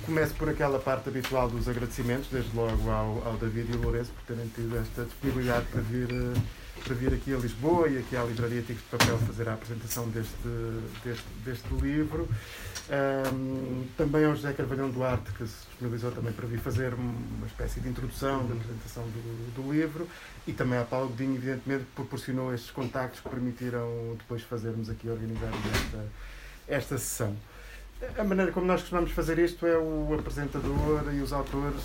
começo por aquela parte habitual dos agradecimentos, desde logo ao, ao David e ao Lourenço por terem tido esta disponibilidade para vir, eh, para vir aqui a Lisboa e aqui à Livraria Tigres de Papel fazer a apresentação deste, deste, deste livro. Um, também ao José Carvalhão Duarte, que se disponibilizou também para vir fazer uma espécie de introdução da apresentação do, do livro, e também à Paulo Godinho, evidentemente, que proporcionou estes contactos que permitiram depois fazermos aqui, organizar esta, esta sessão. A maneira como nós costumamos fazer isto é o apresentador e os autores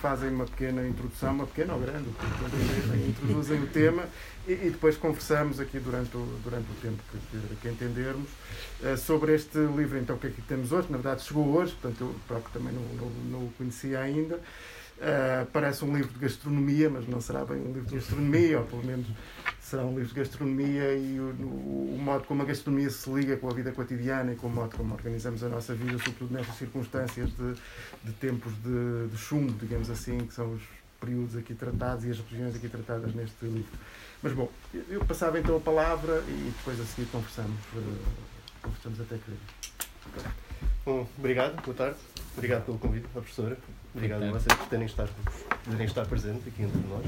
fazem uma pequena introdução, uma pequena ou grande, introduzem o tema e, e, depois conversamos aqui durante o, durante o tempo que, que entendermos uh, sobre este livro. Então, que é que temos hoje? Na verdade, chegou hoje, portanto, eu próprio também não, não, não o conhecia ainda. Uh, parece um livro de gastronomia, mas não será bem um livro de gastronomia, ou pelo menos será um livro de gastronomia e o, o, o, modo como a gastronomia se liga com a vida cotidiana e com o modo como organizamos a nossa vida, sobretudo nestas circunstâncias de, de tempos de, de chumbo, digamos assim, que são os períodos aqui tratados e as regiões aqui tratadas neste livro. Mas bom, eu passava então a palavra e depois a seguir conversamos, uh, conversamos até que. Bom, obrigado, boa tarde. Obrigado pelo convite, à professora. Obrigado a vocês por terem estar, poderem estar presentes aqui entre nós.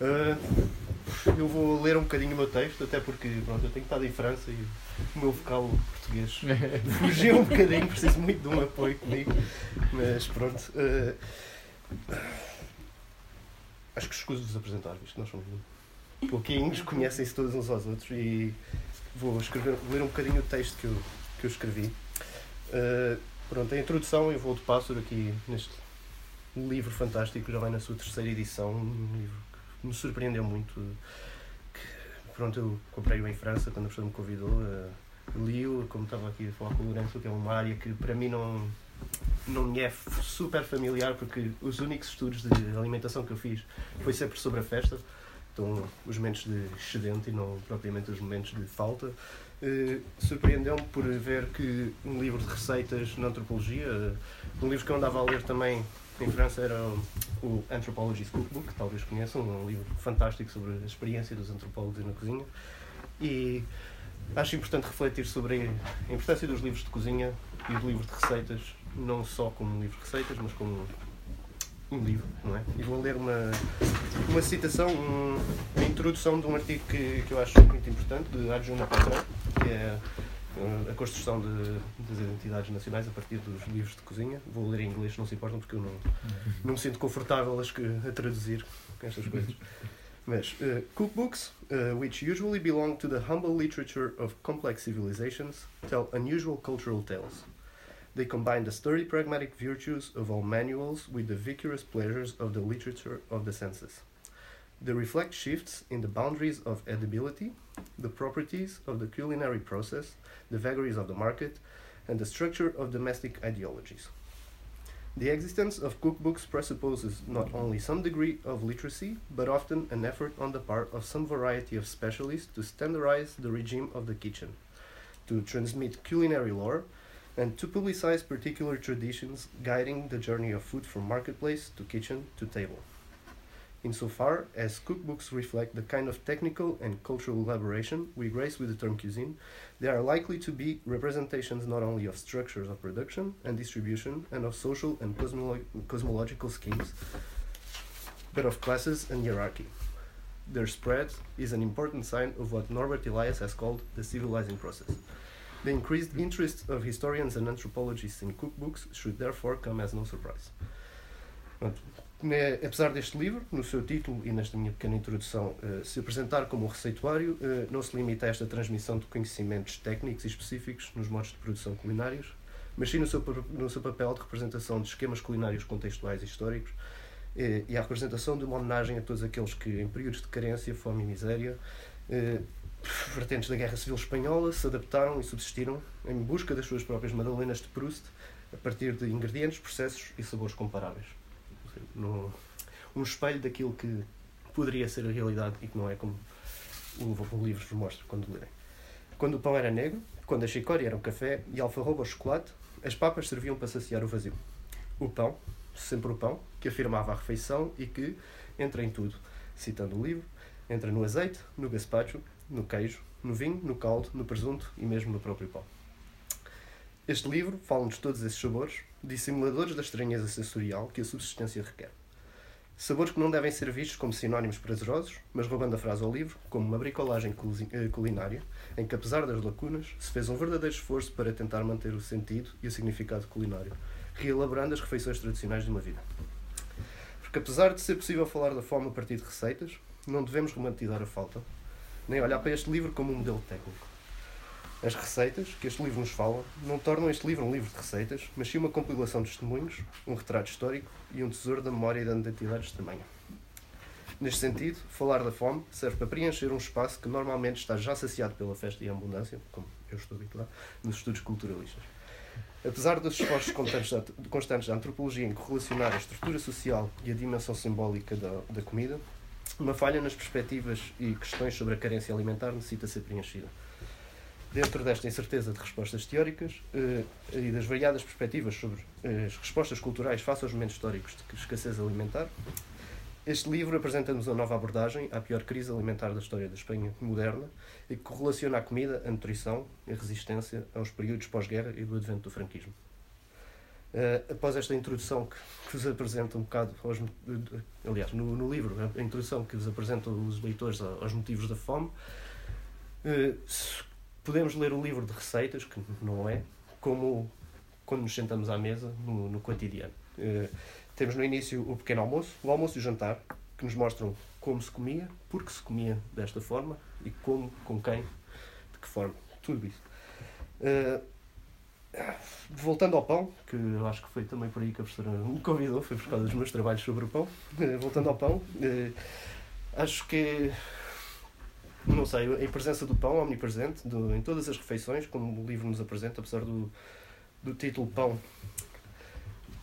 Uh, eu vou ler um bocadinho o meu texto, até porque pronto, eu tenho estado em França e o meu vocal português fugiu um bocadinho, preciso muito de um apoio comigo. Mas pronto. Uh, acho que escuso-vos apresentar, visto que nós somos pouquinhos, conhecem-se todos uns aos outros e vou escrever, ler um bocadinho o texto que eu, que eu escrevi. Uh, pronto, a introdução em voo de pássaro aqui neste livro fantástico, já vai na sua terceira edição, um livro que me surpreendeu muito. Que, pronto, eu comprei-o em França quando a professora me convidou, uh, li-o, como estava aqui a falar com o Lourenço, que é uma área que para mim não, não me é super familiar, porque os únicos estudos de alimentação que eu fiz foi sempre sobre a festa, então os momentos de excedente e não propriamente os momentos de falta. Uh, surpreendeu-me por ver que um livro de receitas na antropologia, uh, um livro que eu andava a ler também em França era o Anthropology's Cookbook, que talvez conheçam, um livro fantástico sobre a experiência dos antropólogos na cozinha. E acho importante refletir sobre a importância dos livros de cozinha e do livro de receitas, não só como livro de receitas, mas como um livro, não é? E vou ler uma, uma citação, um, uma introdução de um artigo que, que eu acho muito importante, de Arjuna Patra, que é uh, a construção de, das identidades nacionais a partir dos livros de cozinha. Vou ler em inglês, não se importam, porque eu não, não me sinto confortável a, a traduzir estas coisas. Mas, uh, cookbooks, uh, which usually belong to the humble literature of complex civilizations, tell unusual cultural tales. They combine the sturdy pragmatic virtues of all manuals with the vigorous pleasures of the literature of the senses. They reflect shifts in the boundaries of edibility, the properties of the culinary process, the vagaries of the market, and the structure of domestic ideologies. The existence of cookbooks presupposes not only some degree of literacy, but often an effort on the part of some variety of specialists to standardize the regime of the kitchen, to transmit culinary lore, and to publicize particular traditions guiding the journey of food from marketplace to kitchen to table. Insofar as cookbooks reflect the kind of technical and cultural elaboration we grace with the term cuisine, they are likely to be representations not only of structures of production and distribution and of social and cosmolo- cosmological schemes, but of classes and hierarchy. Their spread is an important sign of what Norbert Elias has called the civilizing process. The increased interest of historians and anthropologists in cookbooks should therefore come as no surprise. apesar deste livro, no seu título e nesta minha pequena introdução, uh, se apresentar como receituário, uh, não se limita a esta transmissão de conhecimentos técnicos e específicos nos modos de produção culinários, mas sim no seu, no seu papel de representação de esquemas culinários contextuais e históricos uh, e a representação de uma homenagem a todos aqueles que, em períodos de carência, fome e miséria, vertentes da Guerra Civil Espanhola, se adaptaram e subsistiram em busca das suas próprias Madalenas de Proust a partir de ingredientes, processos e sabores comparáveis no, um espelho daquilo que poderia ser a realidade e que não é como o, livro vos mostra quando lerem. Quando o pão era negro, quando a chicória era um café e a alfarroba o chocolate, as papas serviam para saciar o vazio. O pão, sempre o pão, que afirmava a refeição e que entra em tudo, citando o livro, entra no azeite, no gazpacho, no queijo, no vinho, no caldo, no presunto e mesmo no próprio pão. Este livro fala-nos todos esses sabores, dissimuladores da estranheza sensorial que a subsistência requer. Sabores que não devem ser vistos como sinónimos prazerosos, mas roubando a frase ao livro, como uma bricolagem eh, culinária, em que, apesar das lacunas, se fez um verdadeiro esforço para tentar manter o sentido e o significado culinário, reelaborando as refeições tradicionais de uma vida. Porque, apesar de ser possível falar da fome a partir de receitas, não devemos romantizar a falta, nem olhar para este livro como um modelo técnico. As receitas que este livro nos fala não tornam este livro um livro de receitas, mas sim uma compilação de testemunhos, um retrato histórico e um tesouro da memória e da identidade extremanha. Neste sentido, falar da fome serve para preencher um espaço que normalmente está já saciado pela festa e a abundância, como eu estou habituado, nos estudos culturalistas. Apesar dos esforços constantes da antropologia em correlacionar a estrutura social e a dimensão simbólica da, da comida, uma falha nas perspectivas e questões sobre a carência alimentar necessita ser preenchida. Dentro desta incerteza de respostas teóricas eh, e das variadas perspectivas sobre eh, as respostas culturais face aos momentos históricos de escassez alimentar, este livro apresenta-nos uma nova abordagem à pior crise alimentar da história da Espanha moderna e que correlaciona a comida, a nutrição e a resistência aos períodos pós-guerra e do advento do franquismo. Uh, após esta introdução que, que, vos apresenta um bocado, aos, aliás, no, no, livro, a introdução que vos apresenta os leitores aos motivos da fome, uh, podemos ler o livro de receitas, que não é, como quando nos sentamos à mesa no, no cotidiano. Uh, temos no início o pequeno almoço, o almoço e o jantar, que nos mostram como se comia, porque se comia desta forma e como, com quem, de que forma. Tudo isso. Uh, voltando ao pão, que eu acho que foi também por aí que a professora me convidou, foi por causa dos meus trabalhos sobre o pão. Uh, voltando ao pão, uh, acho que, não sei, a presença do pão omnipresente do, em todas as refeições, como o livro nos apresenta, apesar do, do título Pão.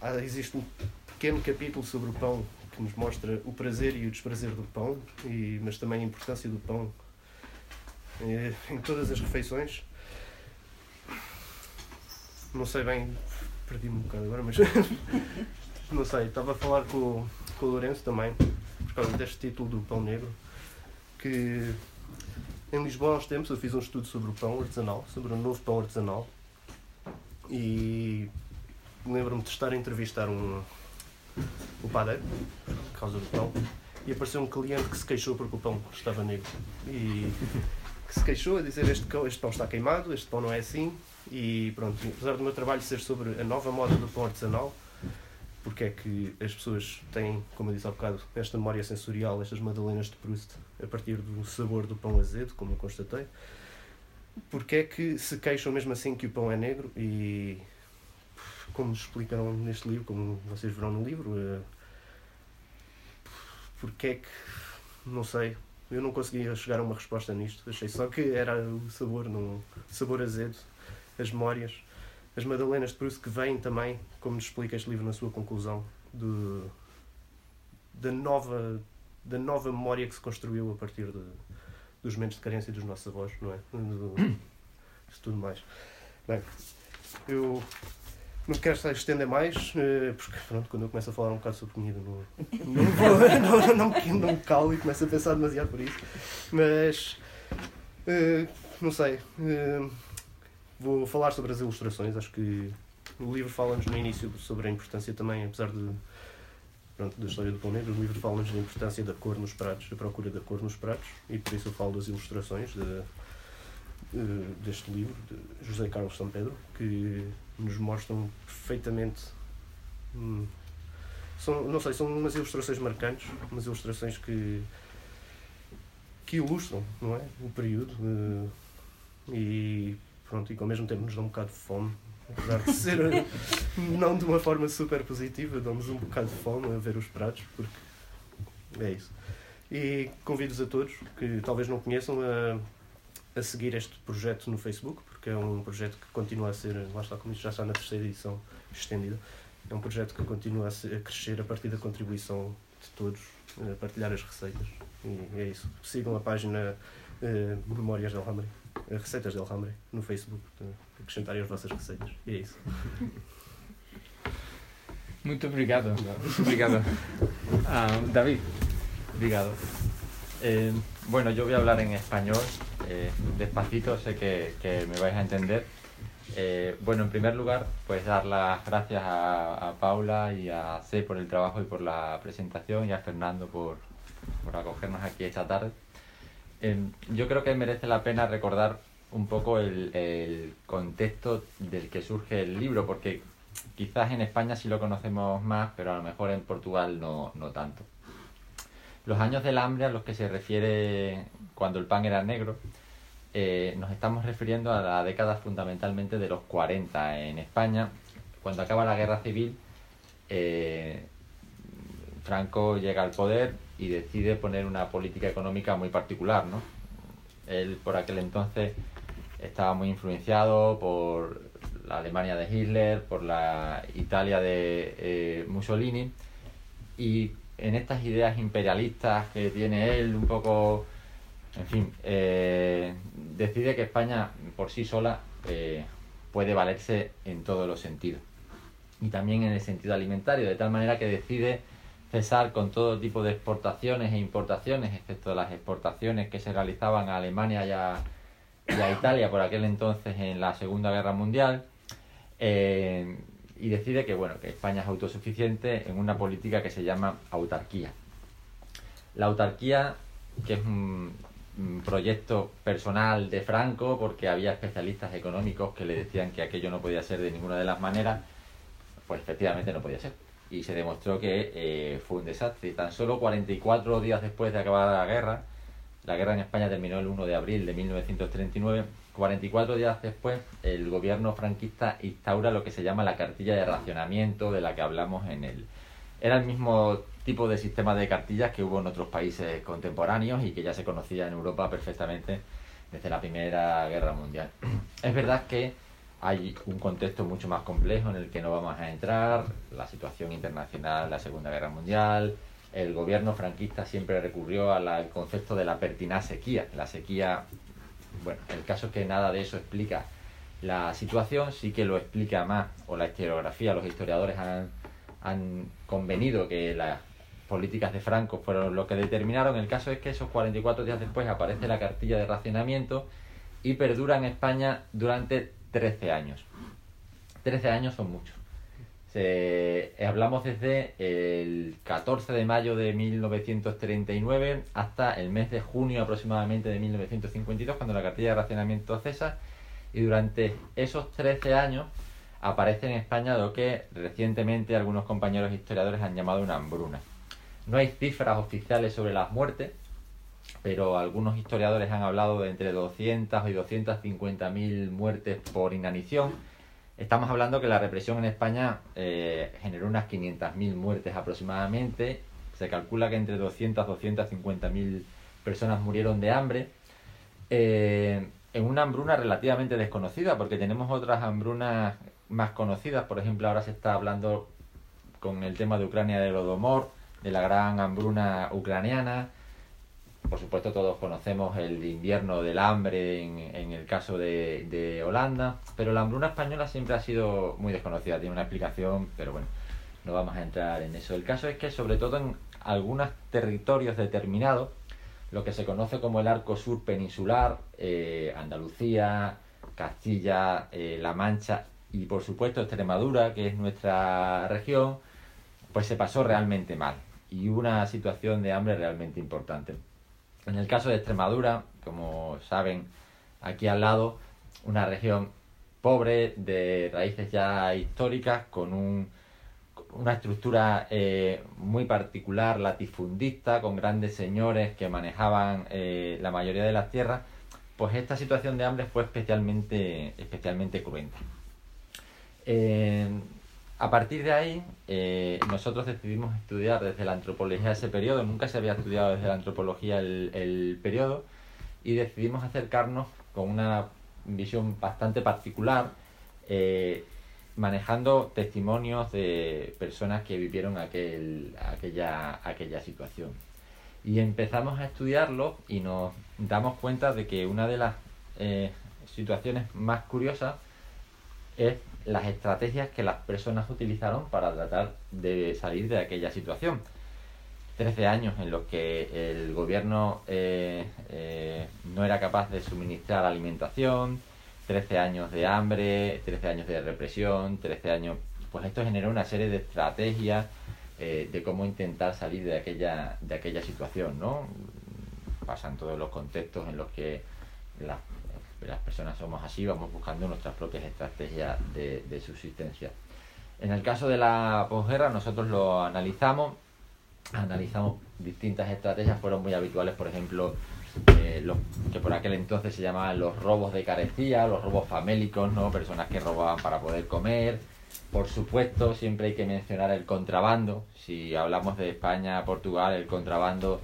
Ah, existe um pequeno capítulo sobre o pão que nos mostra o prazer e o desprazer do pão, e, mas também a importância do pão eh, em todas as refeições não sei bem, perdi-me um bocado agora, mas não sei, estava a falar com, com o Lourenço também, por causa deste título do Pão Negro, que em Lisboa há uns tempos eu fiz um estudo sobre o pão artesanal, sobre o novo pão artesanal, e lembro-me de estar a entrevistar um, o padeiro, por causa do pão, e apareceu um cliente que se queixou porque o pão estava negro. E que se queixou a dizer este, este pão está queimado, este pão não é assim, e pronto, apesar do meu trabalho ser sobre a nova moda do pão artesanal, porque é que as pessoas têm, como eu disse há bocado, esta memória sensorial, estas madalenas de Proust, a partir do sabor do pão azedo, como eu constatei, porque é que se queixam mesmo assim que o pão é negro? E como explicam neste livro, como vocês verão no livro, uh, porque é que, não sei, eu não conseguia chegar a uma resposta nisto, achei só que era o sabor, no, sabor azedo as memórias, as Madalenas de Proust que vêm também, como nos explica este livro na sua conclusão, do, da, nova, da nova memória que se construiu a partir de, dos momentos de carência dos nossos avós, não é? Do, isso tudo mais. Bem, eu não quero estar a estender mais, eh, porque pronto, quando eu começo a falar um bocado sobre comida não, não, não, não, não, calo e começo a pensar demasiado por isso. Mas uh, não sei. Vou falar sobre as ilustrações. Acho que o livro fala-nos no início sobre a importância também, apesar de pronto, da história do pão negro, o livro fala-nos da importância da cor nos pratos, da procura da cor nos pratos, e por isso eu falo das ilustrações de, de, deste livro, de José Carlos São Pedro, que nos mostram perfeitamente. Hum, são, não sei, são umas ilustrações marcantes, umas ilustrações que, que ilustram não é? o período. Uh, e pronto, e que ao mesmo tempo nos dão um bocado de fome. Apesar de ser não de uma forma super positiva, dão-nos um bocado de fome a ver os pratos, porque é isso. E convido-vos a todos que talvez não conheçam a, a seguir este projeto no Facebook, porque é um projeto que continua a ser, lá está, como isto já está na terceira edição estendida, é um projeto que continua a, ser, a crescer a partir da contribuição de todos, a partilhar as receitas. E é isso. Sigam a página uh, Memórias del Hambre. Receitas del Hambre no Facebook, acrescentarem as vossas receitas. E é isso. Muito obrigado. Obrigado. Ah, David. Obrigado. Eh, bueno, yo voy a hablar en español, eh, despacito, sé que, que, me vais a entender. Eh, bueno, en primer lugar, pues dar las gracias a, Paula y a C por el trabajo y por la presentación y a Fernando por, por acogernos aquí esta tarde. Em, yo creo que merece la pena recordar un poco el, el, contexto del que surge el libro, porque quizás en España sí lo conocemos más, pero a lo mejor en Portugal no, no tanto. Los años del hambre a los que se refiere cuando el pan era negro, eh, nos estamos refiriendo a la década fundamentalmente de los 40 en España, cuando acaba la guerra civil. Eh, Franco llega al poder y decide poner una política económica muy particular, ¿no? Él por aquel entonces estaba muy influenciado por la Alemania de Hitler, por la Italia de eh, Mussolini y en estas ideas imperialistas que tiene él, un poco, en fin, eh, decide que España por sí sola eh, puede valerse en todos los sentidos y también en el sentido alimentario, de tal manera que decide cesar con todo tipo de exportaciones e importaciones, excepto las exportaciones que se realizaban a Alemania y a, Italia por aquel entonces en la Segunda Guerra Mundial, eh, y decide que, bueno, que España es autosuficiente en una política que se llama autarquía. La autarquía, que es un, proyecto personal de Franco, porque había especialistas económicos que le decían que aquello no podía ser de ninguna de las maneras, pues efectivamente no podía ser y se demostró que eh, fue un desastre. Tan solo 44 días después de acabar la guerra, la guerra en España terminó el 1 de abril de 1939, 44 días después el gobierno franquista instaura lo que se llama la cartilla de racionamiento de la que hablamos en el... Era el mismo tipo de sistema de cartillas que hubo en otros países contemporáneos y que ya se conocía en Europa perfectamente desde la Primera Guerra Mundial. Es verdad que hay un contexto mucho más complejo en el que no vamos a entrar, la situación internacional, la Segunda Guerra Mundial, el gobierno franquista siempre recurrió al concepto de la pertinaz sequía. La sequía, bueno, el caso es que nada de eso explica la situación, sí que lo explica más, o la historiografía, los historiadores han, han convenido que las políticas de Franco fueron lo que determinaron. El caso es que esos 44 días después aparece la cartilla de racionamiento y perdura en España durante 13 años. 13 años son muchos. hablamos desde el 14 de mayo de 1939 hasta el mes de junio aproximadamente de 1952, cuando la cartilla de racionamiento cesa, y durante esos 13 años aparece en España lo que recientemente algunos compañeros historiadores han llamado una hambruna. No hay cifras oficiales sobre las muertes, pero algunos historiadores han hablado de entre 200 y 250 mil muertes por inanición. Estamos hablando que la represión en España eh, generó unas 500 mil muertes aproximadamente. Se calcula que entre 200 y 250 mil personas murieron de hambre. Eh, en una hambruna relativamente desconocida, porque tenemos otras hambrunas más conocidas. Por ejemplo, ahora se está hablando con el tema de Ucrania del Odomor, de la gran hambruna ucraniana por supuesto todos conocemos el invierno del hambre en, el caso de, Holanda, pero la hambruna española siempre ha sido muy desconocida, tiene una explicación, pero bueno, no vamos a entrar en eso. El caso es que sobre todo en algunos territorios determinados, lo que se conoce como el arco sur peninsular, eh, Andalucía, Castilla, eh, La Mancha y por supuesto Extremadura, que es nuestra región, pues se pasó realmente mal y una situación de hambre realmente importante. En el caso de Extremadura, como saben, aquí al lado, una región pobre, de raíces ya históricas, con un, una estructura eh, muy particular, latifundista, con grandes señores que manejaban eh, la mayoría de las tierras, pues esta situación de hambre fue especialmente, especialmente cruenta. Eh, a partir de ahí, eh, nosotros decidimos estudiar desde la antropología ese periodo, nunca se había estudiado desde la antropología el, periodo, y decidimos acercarnos con una visión bastante particular, eh, manejando testimonios de personas que vivieron aquel, aquella, aquella situación. Y empezamos a estudiarlo y nos damos cuenta de que una de las eh, situaciones más curiosas es las estrategias que las personas utilizaron para tratar de salir de aquella situación. Trece años en los que el gobierno eh, eh, no era capaz de suministrar alimentación, 13 años de hambre, 13 años de represión, 13 años... Pues esto generó una serie de estrategias eh, de cómo intentar salir de aquella, de aquella situación, ¿no? Pasan todos los contextos en los que las, las personas somos así, vamos buscando nuestras propias estrategias de, subsistencia. En el caso de la posguerra, nosotros lo analizamos, analizamos distintas estrategias, fueron muy habituales, por ejemplo, eh, los, que por aquel entonces se llamaban los robos de carecía, los robos famélicos, ¿no? Personas que robaban para poder comer. Por supuesto, siempre hay que mencionar el contrabando. Si hablamos de España, Portugal, el contrabando.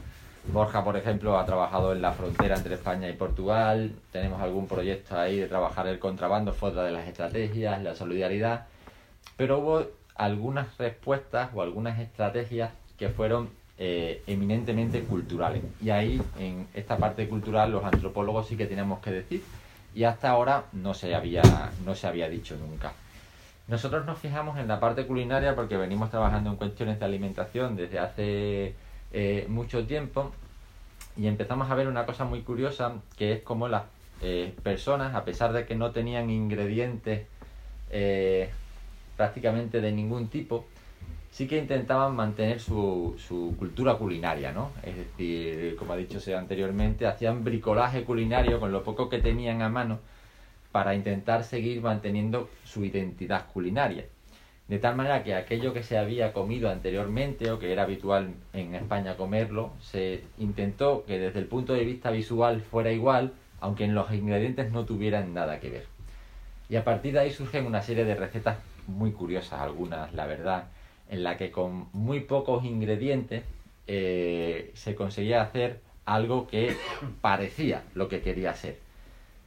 Borja, por ejemplo, ha trabajado en la frontera entre España y Portugal. Tenemos algún proyecto ahí de trabajar el contrabando, fue otra de las estrategias, la solidaridad. Pero hubo algunas respuestas o algunas estrategias que fueron eh, eminentemente culturales. Y ahí, en esta parte cultural, los antropólogos sí que tenemos que decir, y hasta ahora no se había, no se había dicho nunca. Nosotros nos fijamos en la parte culinaria porque venimos trabajando en cuestiones de alimentación desde hace eh, mucho tiempo y empezamos a ver una cosa muy curiosa que es como las eh, personas, a pesar de que no tenían ingredientes prácticamente de ningún tipo, sí que intentaban mantener su, su cultura culinaria, ¿no? Es decir, como ha dicho anteriormente, hacían bricolaje culinario con lo poco que tenían a mano para intentar seguir manteniendo su identidad culinaria. De tal manera que aquello que se había comido anteriormente o que era habitual en España comerlo, se intentó que desde el punto de vista visual fuera igual, aunque en los ingredientes no tuvieran nada que ver. Y a partir de ahí surgen una serie de recetas muy curiosas, algunas, la verdad, en la que con muy pocos ingredientes eh, se conseguía hacer algo que parecía lo que quería ser.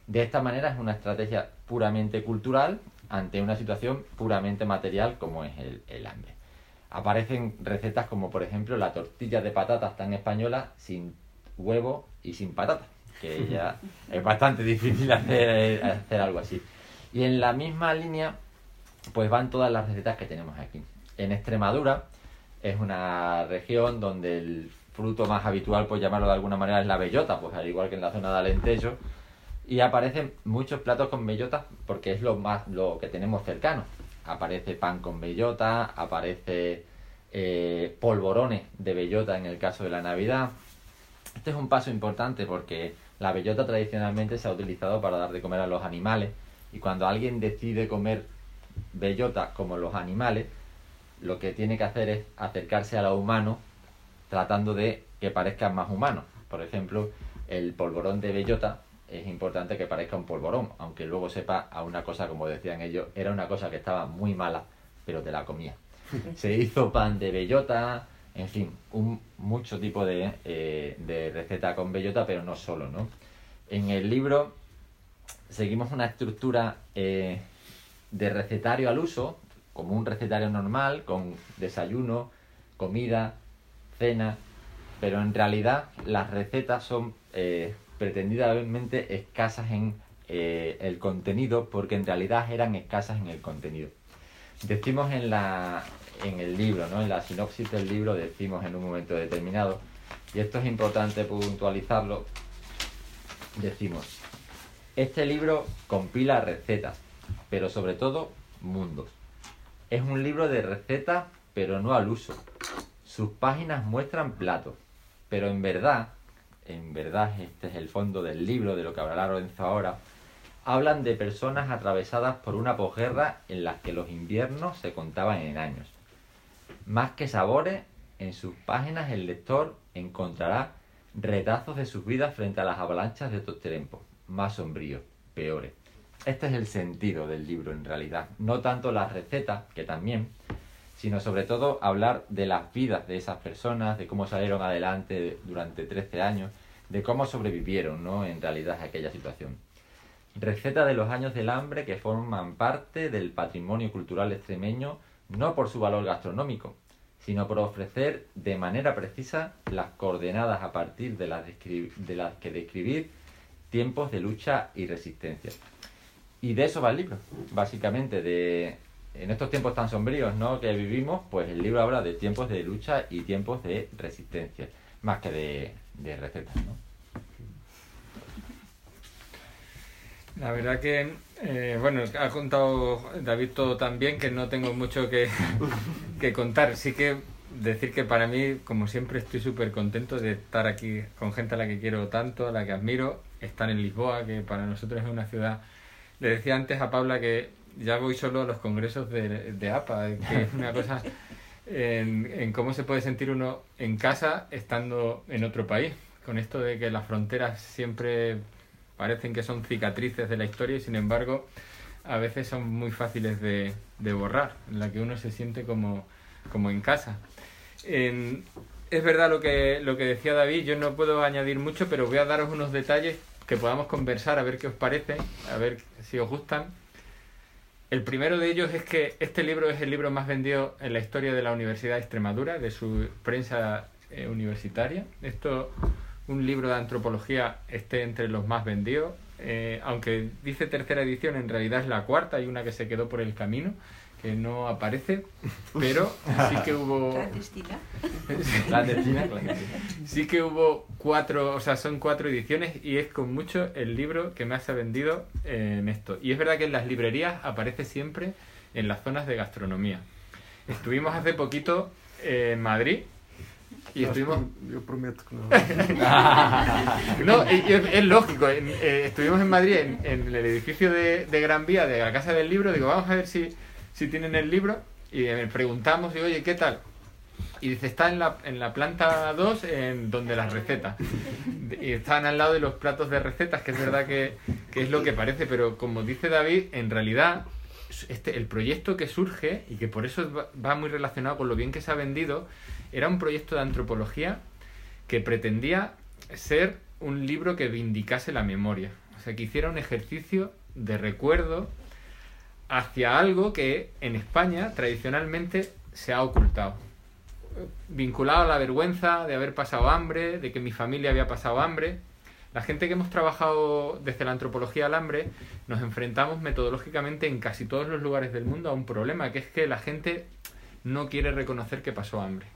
De esta manera es una estrategia puramente cultural ante una situación puramente material como es el, hambre. Aparecen recetas como por ejemplo la tortilla de patatas tan española sin huevo y sin patatas, que ya es bastante difícil hacer, hacer algo así. Y en la misma línea pues van todas las recetas que tenemos aquí. En Extremadura es una región donde el fruto más habitual, por llamarlo de alguna manera, es la bellota, pues al igual que en la zona de Alentejo. Y aparecen muchos platos con bellota porque es lo más lo que tenemos cercano. Aparece pan con bellota, aparece eh, polvorones de bellota en el caso de la Navidad. Este es un paso importante porque la bellota tradicionalmente se ha utilizado para dar de comer a los animales y cuando alguien decide comer bellota como los animales, lo que tiene que hacer es acercarse a lo humano tratando de que parezcan más humanos. Por ejemplo, el polvorón de bellota es importante que parezca un polvorón, aunque luego sepa a una cosa, como decían ellos, era una cosa que estaba muy mala, pero te la comía. Se hizo pan de bellota, en fin, un, mucho tipo de, eh, de receta con bellota, pero no solo, ¿no? En el libro seguimos una estructura eh, de recetario al uso, como un recetario normal, con desayuno, comida, cena, pero en realidad las recetas son eh, pretendidamente escasas en eh, el contenido, porque en realidad eran escasas en el contenido. Decimos en, la, en el libro, ¿no? en la sinopsis del libro, decimos en un momento determinado, y esto es importante puntualizarlo, decimos, este libro compila recetas, pero sobre todo mundos. Es un libro de recetas, pero no al uso. Sus páginas muestran platos, pero en verdad, en verdad este es el fondo del libro, de lo que hablará Lorenzo ahora, hablan de personas atravesadas por una posguerra en las que los inviernos se contaban en años. Más que sabores, en sus páginas el lector encontrará retazos de sus vidas frente a las avalanchas de estos tiempos, más sombríos, peores. Este es el sentido del libro en realidad. No tanto las recetas, que también, sino sobre todo hablar de las vidas de esas personas, de cómo salieron adelante durante 13 años, de cómo sobrevivieron, ¿no? En realidad a aquella situación. Receta de los años del hambre que forman parte del patrimonio cultural extremeño, no por su valor gastronómico, sino por ofrecer de manera precisa las coordenadas a partir de las, de las que describir tiempos de lucha y resistencia. Y de eso va el libro, básicamente, de en estos tiempos tan sombríos ¿no? que vivimos, pues el libro habla de tiempos de lucha y tiempos de resistencia, más que de, de recetas. ¿no? La verdad que, eh, bueno, ha contado David todo tan bien que no tengo mucho que, que contar. Sí que decir que para mí, como siempre, estoy súper contento de estar aquí con gente a la que quiero tanto, a la que admiro, estar en Lisboa, que para nosotros es una ciudad... Le decía antes a Paula que ya voy solo a los congresos de, de APA, que es una cosa en, en cómo se puede sentir uno en casa estando en otro país, con esto de que las fronteras siempre parecen que son cicatrices de la historia y sin embargo a veces son muy fáciles de, de borrar, en la que uno se siente como, como en casa. Es verdad lo que, lo que decía David, yo no puedo añadir mucho, pero voy a daros unos detalles que podamos conversar, a ver qué os parece, a ver si os gustan. El primero de ellos es que este libro es el libro más vendido en la historia de la Universidad de Extremadura, de su prensa eh, universitaria. Esto, un libro de antropología, esté entre los más vendidos. Eh, aunque dice tercera edición, en realidad es la cuarta, hay una que se quedó por el camino, que no aparece, pero sí que hubo... Clandestina. Clandestina, clandestina. Sí que hubo cuatro, o sea, son cuatro ediciones y es con mucho el libro que más se ha vendido en esto. Y es verdad que en las librerías aparece siempre en las zonas de gastronomía. Estuvimos hace poquito en Madrid y estuvimos... Eu prometo que. No, y es, es lógico. en- eh, estuvimos en Madrid, en, en el edificio de, de Gran Vía, de la Casa del Libro. Digo, vamos a ver si, si tienen el libro. Y eh, preguntamos, y oye, ¿qué tal? Y dice, está en la, en la planta 2, en donde las recetas. Y estaban al lado de los platos de recetas, que es verdad que, que es lo que parece. Pero como dice David, en realidad, este, el proyecto que surge, y que por eso va muy relacionado con lo bien que se ha vendido, era un proyecto de antropología que pretendía ser un libro que vindicase la memoria. O sea, que hiciera un ejercicio de recuerdo hacia algo que en España tradicionalmente se ha ocultado. Vinculado a la vergüenza de haber pasado hambre, de que mi familia había pasado hambre. La gente que hemos trabajado desde la antropología al hambre nos enfrentamos metodológicamente en casi todos los lugares del mundo a un problema, que es que la gente no quiere reconocer que pasó hambre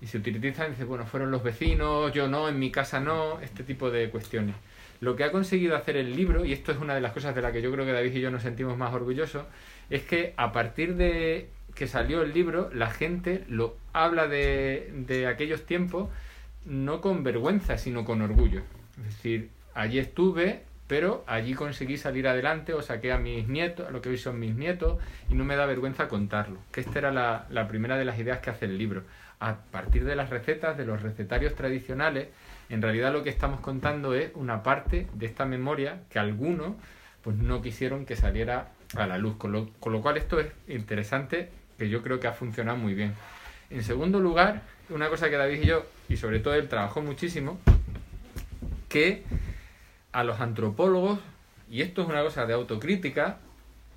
y se utilizan, dice, bueno, fueron los vecinos, yo no, en mi casa no, este tipo de cuestiones. Lo que ha conseguido hacer el libro, y esto es una de las cosas de las que yo creo que David y yo nos sentimos más orgullosos, es que a partir de que salió el libro, la gente lo habla de, de aquellos tiempos no con vergüenza, sino con orgullo. Es decir, allí estuve, pero allí conseguí salir adelante o saqué a mis nietos, a lo que hoy son mis nietos, y no me da vergüenza contarlo. Que esta era la, la primera de las ideas que hace el libro. A partir de las recetas, de los recetarios tradicionales, en realidad lo que estamos contando es una parte de esta memoria que algunos pues no quisieron que saliera a la luz. Con lo, con lo cual esto es interesante, que yo creo que ha funcionado muy bien. En segundo lugar, una cosa que David y yo, y sobre todo él, trabajó muchísimo, que a los antropólogos, y esto es una cosa de autocrítica,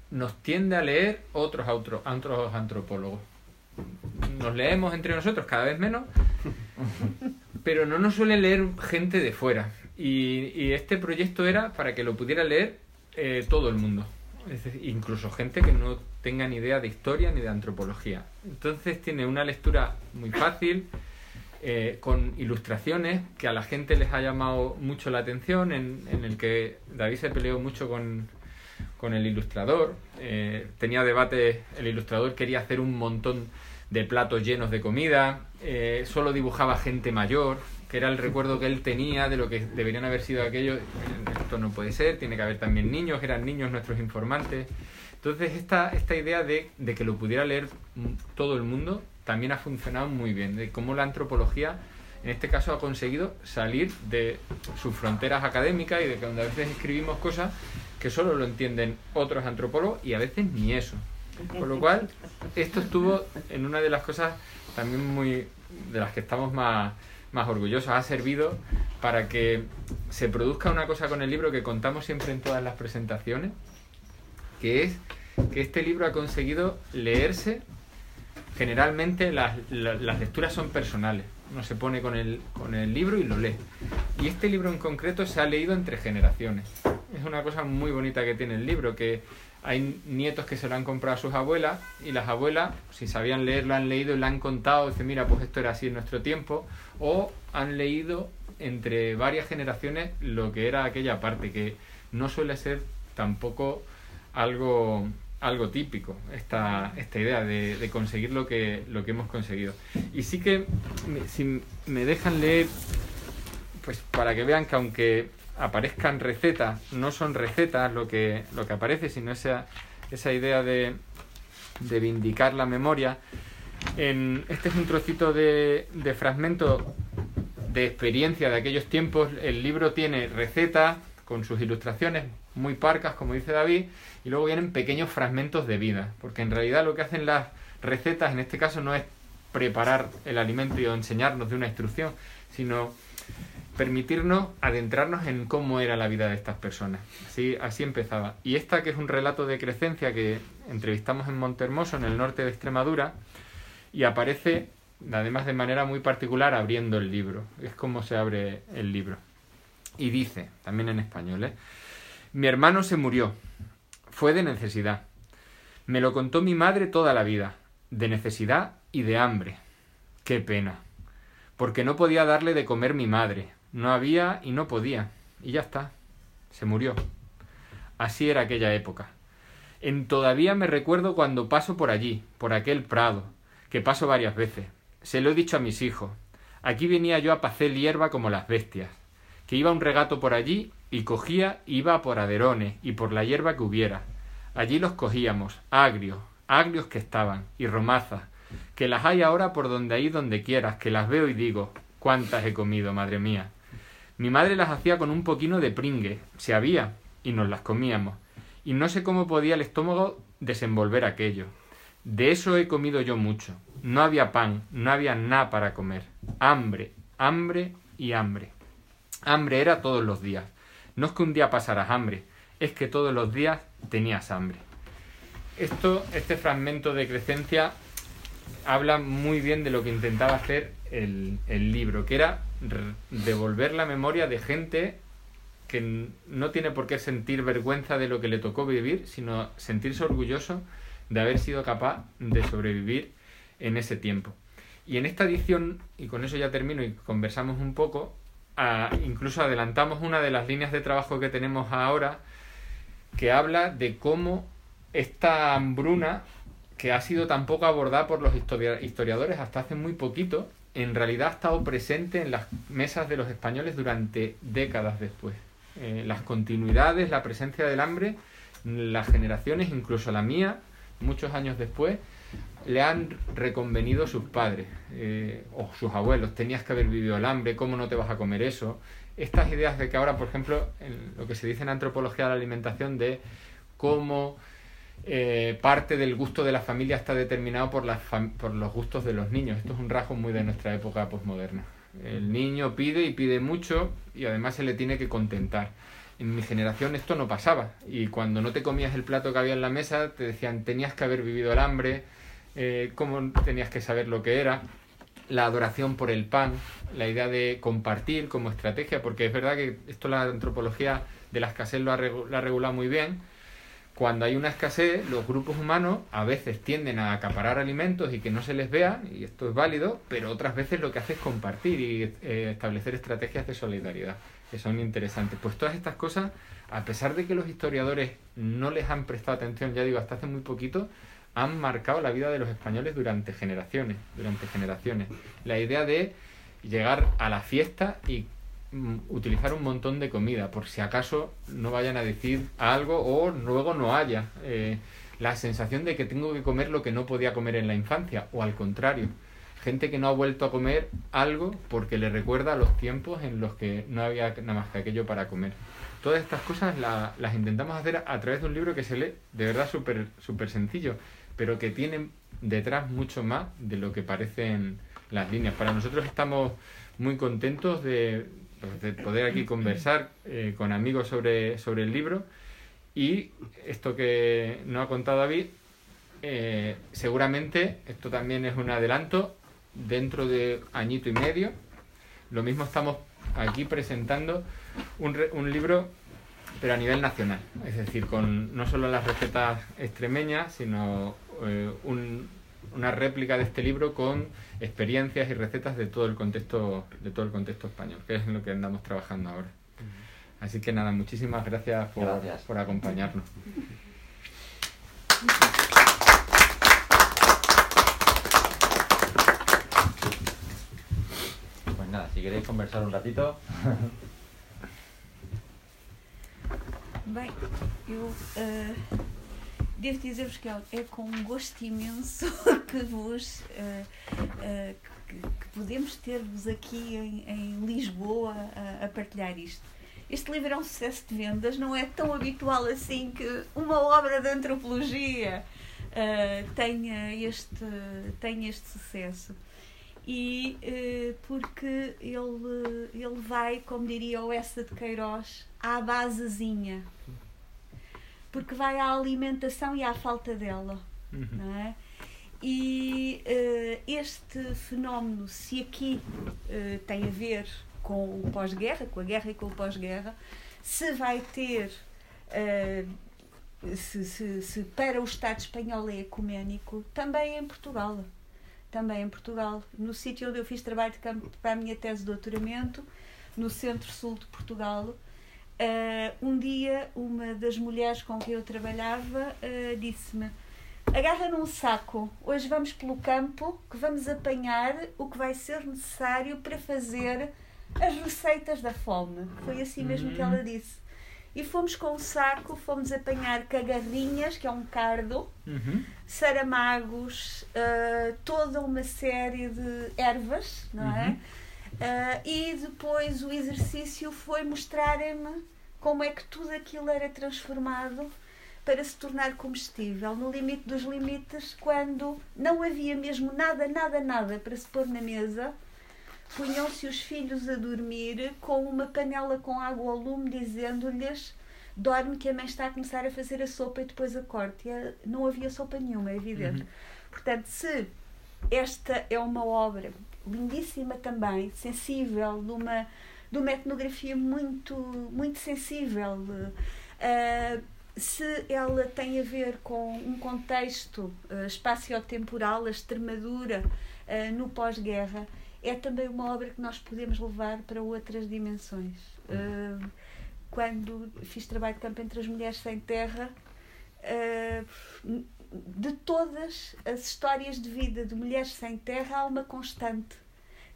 nos tiende a leer otros, autro- otros antropólogos. Nos leemos entre nosotros cada vez menos, pero no nos suele leer gente de fuera. Y, y este proyecto era para que lo pudiera leer eh, todo el mundo. Incluso gente que no tenga ni idea de historia ni de antropología. Entonces tiene una lectura muy fácil, eh, con ilustraciones que a la gente les ha llamado mucho la atención, en, en el que David se peleó mucho con, con el ilustrador. Eh, tenía debate, el ilustrador quería hacer un montón de platos llenos de comida, eh, solo dibujaba gente mayor, que era el recuerdo que él tenía de lo que deberían haber sido aquellos. Esto no puede ser, tiene que haber también niños, eran niños nuestros informantes. Entonces esta, esta idea de, de que lo pudiera leer todo el mundo también ha funcionado muy bien, de cómo la antropología en este caso ha conseguido salir de sus fronteras académicas y de que a veces escribimos cosas que solo lo entienden otros antropólogos y a veces ni eso. Con lo cual, esto estuvo en una de las cosas también muy de las que estamos más, más orgullosos. Ha servido para que se produzca una cosa con el libro que contamos siempre en todas las presentaciones, que es que este libro ha conseguido leerse. Generalmente las, la- las lecturas son personales. Uno se pone con el, con el libro y lo lee. Y este libro en concreto se ha leído entre generaciones. Es una cosa muy bonita que tiene el libro, que hay nietos que se lo han comprado a sus abuelas y las abuelas, si sabían leer, lo han leído y le han contado, dicen, mira, pues esto era así en nuestro tiempo, o han leído entre varias generaciones lo que era aquella parte, que no suele ser tampoco algo, algo típico, esta, esta idea de, de conseguir lo que, lo que hemos conseguido. Y sí que, si me dejan leer, pues para que vean que aunque aparezcan recetas, no son recetas lo que, lo que aparece, sino esa, esa idea de, de vindicar la memoria. En, este es un trocito de, de fragmento de experiencia de aquellos tiempos. El libro tiene recetas con sus ilustraciones muy parcas, como dice David, y luego vienen pequeños fragmentos de vida, porque en realidad lo que hacen las recetas en este caso no es preparar el alimento y enseñarnos de una instrucción, sino permitirnos adentrarnos en cómo era la vida de estas personas. Así, así empezaba. Y esta que es un relato de crecencia que entrevistamos en Montermoso, en el norte de Extremadura, y aparece además de manera muy particular abriendo el libro. Es como se abre el libro. Y dice, también en español, ¿eh? mi hermano se murió. Fue de necesidad. Me lo contó mi madre toda la vida, de necesidad y de hambre. Qué pena. Porque no podía darle de comer mi madre. No había y no podía. Y ya está. Se murió. Así era aquella época. En todavía me recuerdo cuando paso por allí, por aquel prado, que paso varias veces. Se lo he dicho a mis hijos. Aquí venía yo a pacer hierba como las bestias, que iba un regato por allí y cogía, iba por aderones y por la hierba que hubiera. Allí los cogíamos, agrios, agrios que estaban, y romazas, que las hay ahora por donde ahí donde quieras, que las veo y digo, cuántas he comido, madre mía. Mi madre las hacía con un poquino de pringue, si había, y nos las comíamos, y no sé cómo podía el estómago desenvolver aquello. De eso he comido yo mucho. No había pan, no había nada para comer. Hambre, hambre y hambre. Hambre era todos los días. No es que un día pasaras hambre, es que todos los días tenías hambre. Esto, este fragmento de Crecencia habla muy bien de lo que intentaba hacer el, libro, que era devolver la memoria de gente que no tiene por qué sentir vergüenza de lo que le tocó vivir, sino sentirse orgulloso de haber sido capaz de sobrevivir en ese tiempo. Y en esta edición, y con eso ya termino y conversamos un poco, incluso adelantamos una de las líneas de trabajo que tenemos ahora, que habla de cómo esta hambruna, que ha sido tan poco abordada por los historia- historiadores hasta hace muy poquito, en realidad ha estado presente en las mesas de los españoles durante décadas después. Eh, las continuidades, la presencia del hambre, las generaciones, incluso la mía, muchos años después, le han reconvenido sus padres eh, o sus abuelos. Tenías que haber vivido el hambre, ¿cómo no te vas a comer eso? Estas ideas de que ahora, por ejemplo, en lo que se dice en antropología de la alimentación, de cómo eh, parte del gusto de la familia está determinado por, las por los gustos de los niños. Esto es un rasgo muy de nuestra época posmoderna. El niño pide y pide mucho y además se le tiene que contentar. En mi generación esto no pasaba y cuando no te comías el plato que había en la mesa te decían tenías que haber vivido el hambre, eh, cómo tenías que saber lo que era, la adoración por el pan, la idea de compartir como estrategia, porque es verdad que esto la antropología de la escasez lo ha, lo ha regulado muy bien. Cuando hay una escasez, los grupos humanos a veces tienden a acaparar alimentos y que no se les vea, y esto es válido, pero otras veces lo que hace es compartir y eh, establecer estrategias de solidaridad, que son interesantes. Pues todas estas cosas, a pesar de que los historiadores no les han prestado atención, ya digo, hasta hace muy poquito, han marcado la vida de los españoles durante generaciones, durante generaciones. La idea de llegar a la fiesta y utilizar un montón de comida, por si acaso no vayan a decir algo o luego no haya. Eh, la sensación de que tengo que comer lo que no podía comer en la infancia, o al contrario, gente que no ha vuelto a comer algo porque le recuerda los tiempos en los que no había nada más que aquello para comer. Todas estas cosas la- las intentamos hacer a través de un libro que se lee de verdad súper súper sencillo, pero que tiene detrás mucho más de lo que parecen las líneas. Para nosotros estamos muy contentos de, de poder aquí conversar eh, con amigos sobre, sobre el libro y esto que nos ha contado David, eh, seguramente esto también es un adelanto dentro de añito y medio. Lo mismo estamos aquí presentando un, un libro pero a nivel nacional, es decir, con no solo las recetas extremeñas, sino eh, un- una réplica de este libro con experiencias y recetas de todo el contexto de todo el contexto español, que es en lo que andamos trabajando ahora. Así que nada, muchísimas gracias por, Gracias. por acompañarnos. Pues nada, si queréis conversar un ratito. Bem, eu eh, devo dizer-vos que é, é com um gosto imenso que vos eh, eh, que, podemos ter-vos aqui em, em Lisboa a, a partilhar isto. Este livro é um sucesso de vendas, não é tão habitual assim que uma obra de antropologia eh, tenha, este, tenha este sucesso. E porque ele, ele vai, como diria o Essa de Queiroz, à basezinha. Porque vai à alimentação e à falta dela. Uhum. Não é? E eh, este fenómeno, se aqui eh, tem a ver com o pós-guerra, com a guerra e com o pós-guerra, se vai ter, eh, se, se, se para o Estado espanhol é ecuménico, também em Portugal. Também em Portugal. No sítio onde eu fiz trabalho de campo para a minha tese de doutoramento, no centro-sul de Portugal, eh, um dia uma das mulheres com quem eu trabalhava eh, disse-me agarra num saco, hoje vamos pelo campo que vamos apanhar o que vai ser necessário para fazer as receitas da fome. Foi assim mesmo que ela disse. E fomos com o saco, fomos apanhar cagarrinhas, que é um cardo, Uhum. saramagos, ah, toda uma série de ervas, não é? Ah, e depois o exercício foi mostrarem-me como é que tudo aquilo era transformado para se tornar comestível, no limite dos limites, quando não havia mesmo nada, nada, nada para se pôr na mesa, punham-se os filhos a dormir com uma panela com água ao lume, dizendo-lhes dorme que a mãe está a começar a fazer a sopa e depois a corte. Não havia sopa nenhuma, é evidente. Uhum. Portanto, se esta é uma obra lindíssima também, sensível, de uma, de uma etnografia muito, muito sensível, eh, se ela tem a ver com um contexto uh, espaciotemporal, a Extremadura eh, no pós-guerra, é também uma obra que nós podemos levar para outras dimensões. Eh, quando fiz trabalho de campo entre as mulheres sem terra, de todas as histórias de vida de mulheres sem terra, há uma constante,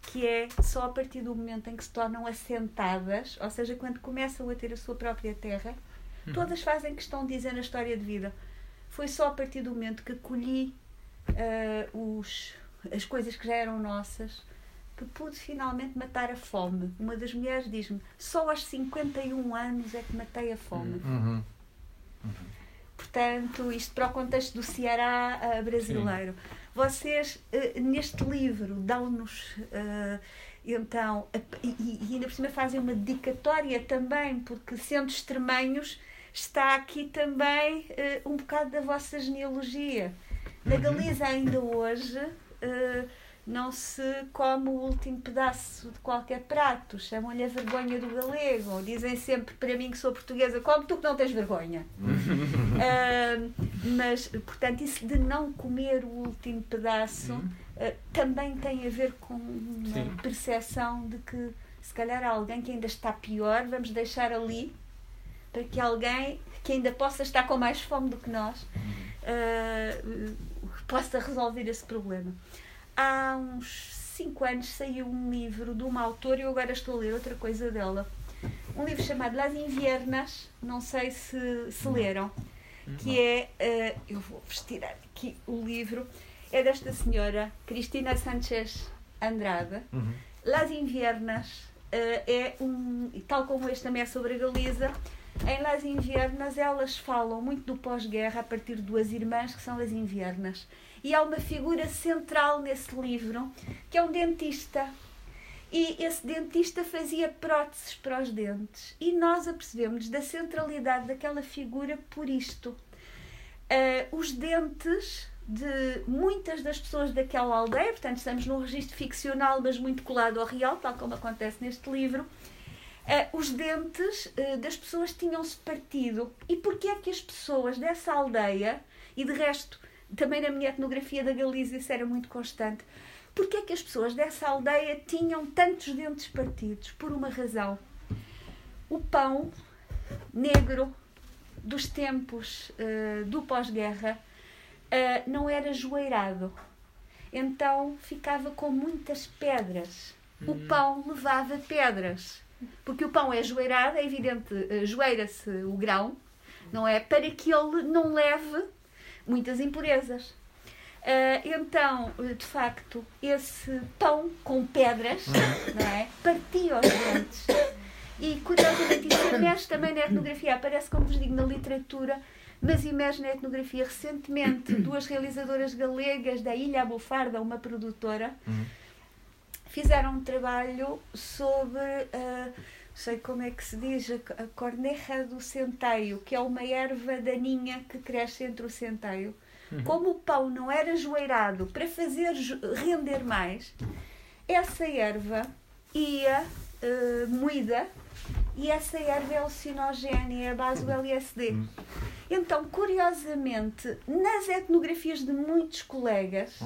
que é só a partir do momento em que se tornam assentadas, ou seja, quando começam a ter a sua própria terra, todas fazem questão de dizer na história de vida. Foi só a partir do momento que colhi eh, os, as coisas que já eram nossas que pude finalmente matar a fome. Uma das mulheres diz-me: só aos 51 anos é que matei a fome. Uhum. Portanto, isto para o contexto do Ceará ah, brasileiro. Vocês, eh, neste livro, dão-nos. ah, então, e, e ainda por cima fazem uma dedicatória também, porque sendo extremanhos, está aqui também um bocado da vossa genealogia. Na Galiza, ainda hoje, não se come o último pedaço de qualquer prato. Chamam-lhe a vergonha do galego. Dizem sempre para mim que sou portuguesa, come tu que não tens vergonha. Ah, mas, portanto, isso de não comer o último pedaço ah, também tem a ver com uma Sim. percepção de que se calhar há alguém que ainda está pior, vamos deixar ali para que alguém que ainda possa estar com mais fome do que nós ah, possa resolver esse problema. Há uns cinco anos saiu um livro de uma autora e eu agora estou a ler outra coisa dela. Um livro chamado Las Inviernas, não sei se, se leram, que é, eh, eu vou tirar aqui o livro, é desta senhora, Cristina Sánchez Andrade. Uhum. Las Inviernas eh, é um, tal como este também é sobre a Galiza, em Las Inviernas elas falam muito do pós-guerra a partir de duas irmãs que são as Inviernas. E há uma figura central nesse livro que é um dentista. E esse dentista fazia próteses para os dentes. E nós apercebemos da centralidade daquela figura por isto. Ah, os dentes de muitas das pessoas daquela aldeia, portanto, estamos num registro ficcional, mas muito colado ao real, tal como acontece neste livro. ah, os dentes ah, das pessoas tinham-se partido. E porquê é que as pessoas dessa aldeia, e de resto, também na minha etnografia da Galiza isso era muito constante, porquê é que as pessoas dessa aldeia tinham tantos dentes partidos? Por uma razão. o pão negro dos tempos uh, do pós-guerra uh, não era joeirado. Então ficava com muitas pedras. O Hum. pão levava pedras. Porque o pão é joeirado, é evidente, uh, joeira-se o grão, não é? Para que ele não leve muitas impurezas. Uh, então, de facto, esse pão com pedras não é? partia os dentes. E curiosamente, isso emerge também na etnografia, aparece, como vos digo, na literatura, mas emerge na etnografia recentemente. Duas realizadoras galegas da Ilha Abofarda, uma produtora, Uhum. fizeram um trabalho sobre, uh, sei como é que se diz, a, corneja do centeio, que é uma erva daninha que cresce entre o centeio. Como o pão não era joeirado para fazer render mais, essa erva ia uh, moída e essa erva é alucinogénia, é a base do LSD. Então, curiosamente, nas etnografias de muitos colegas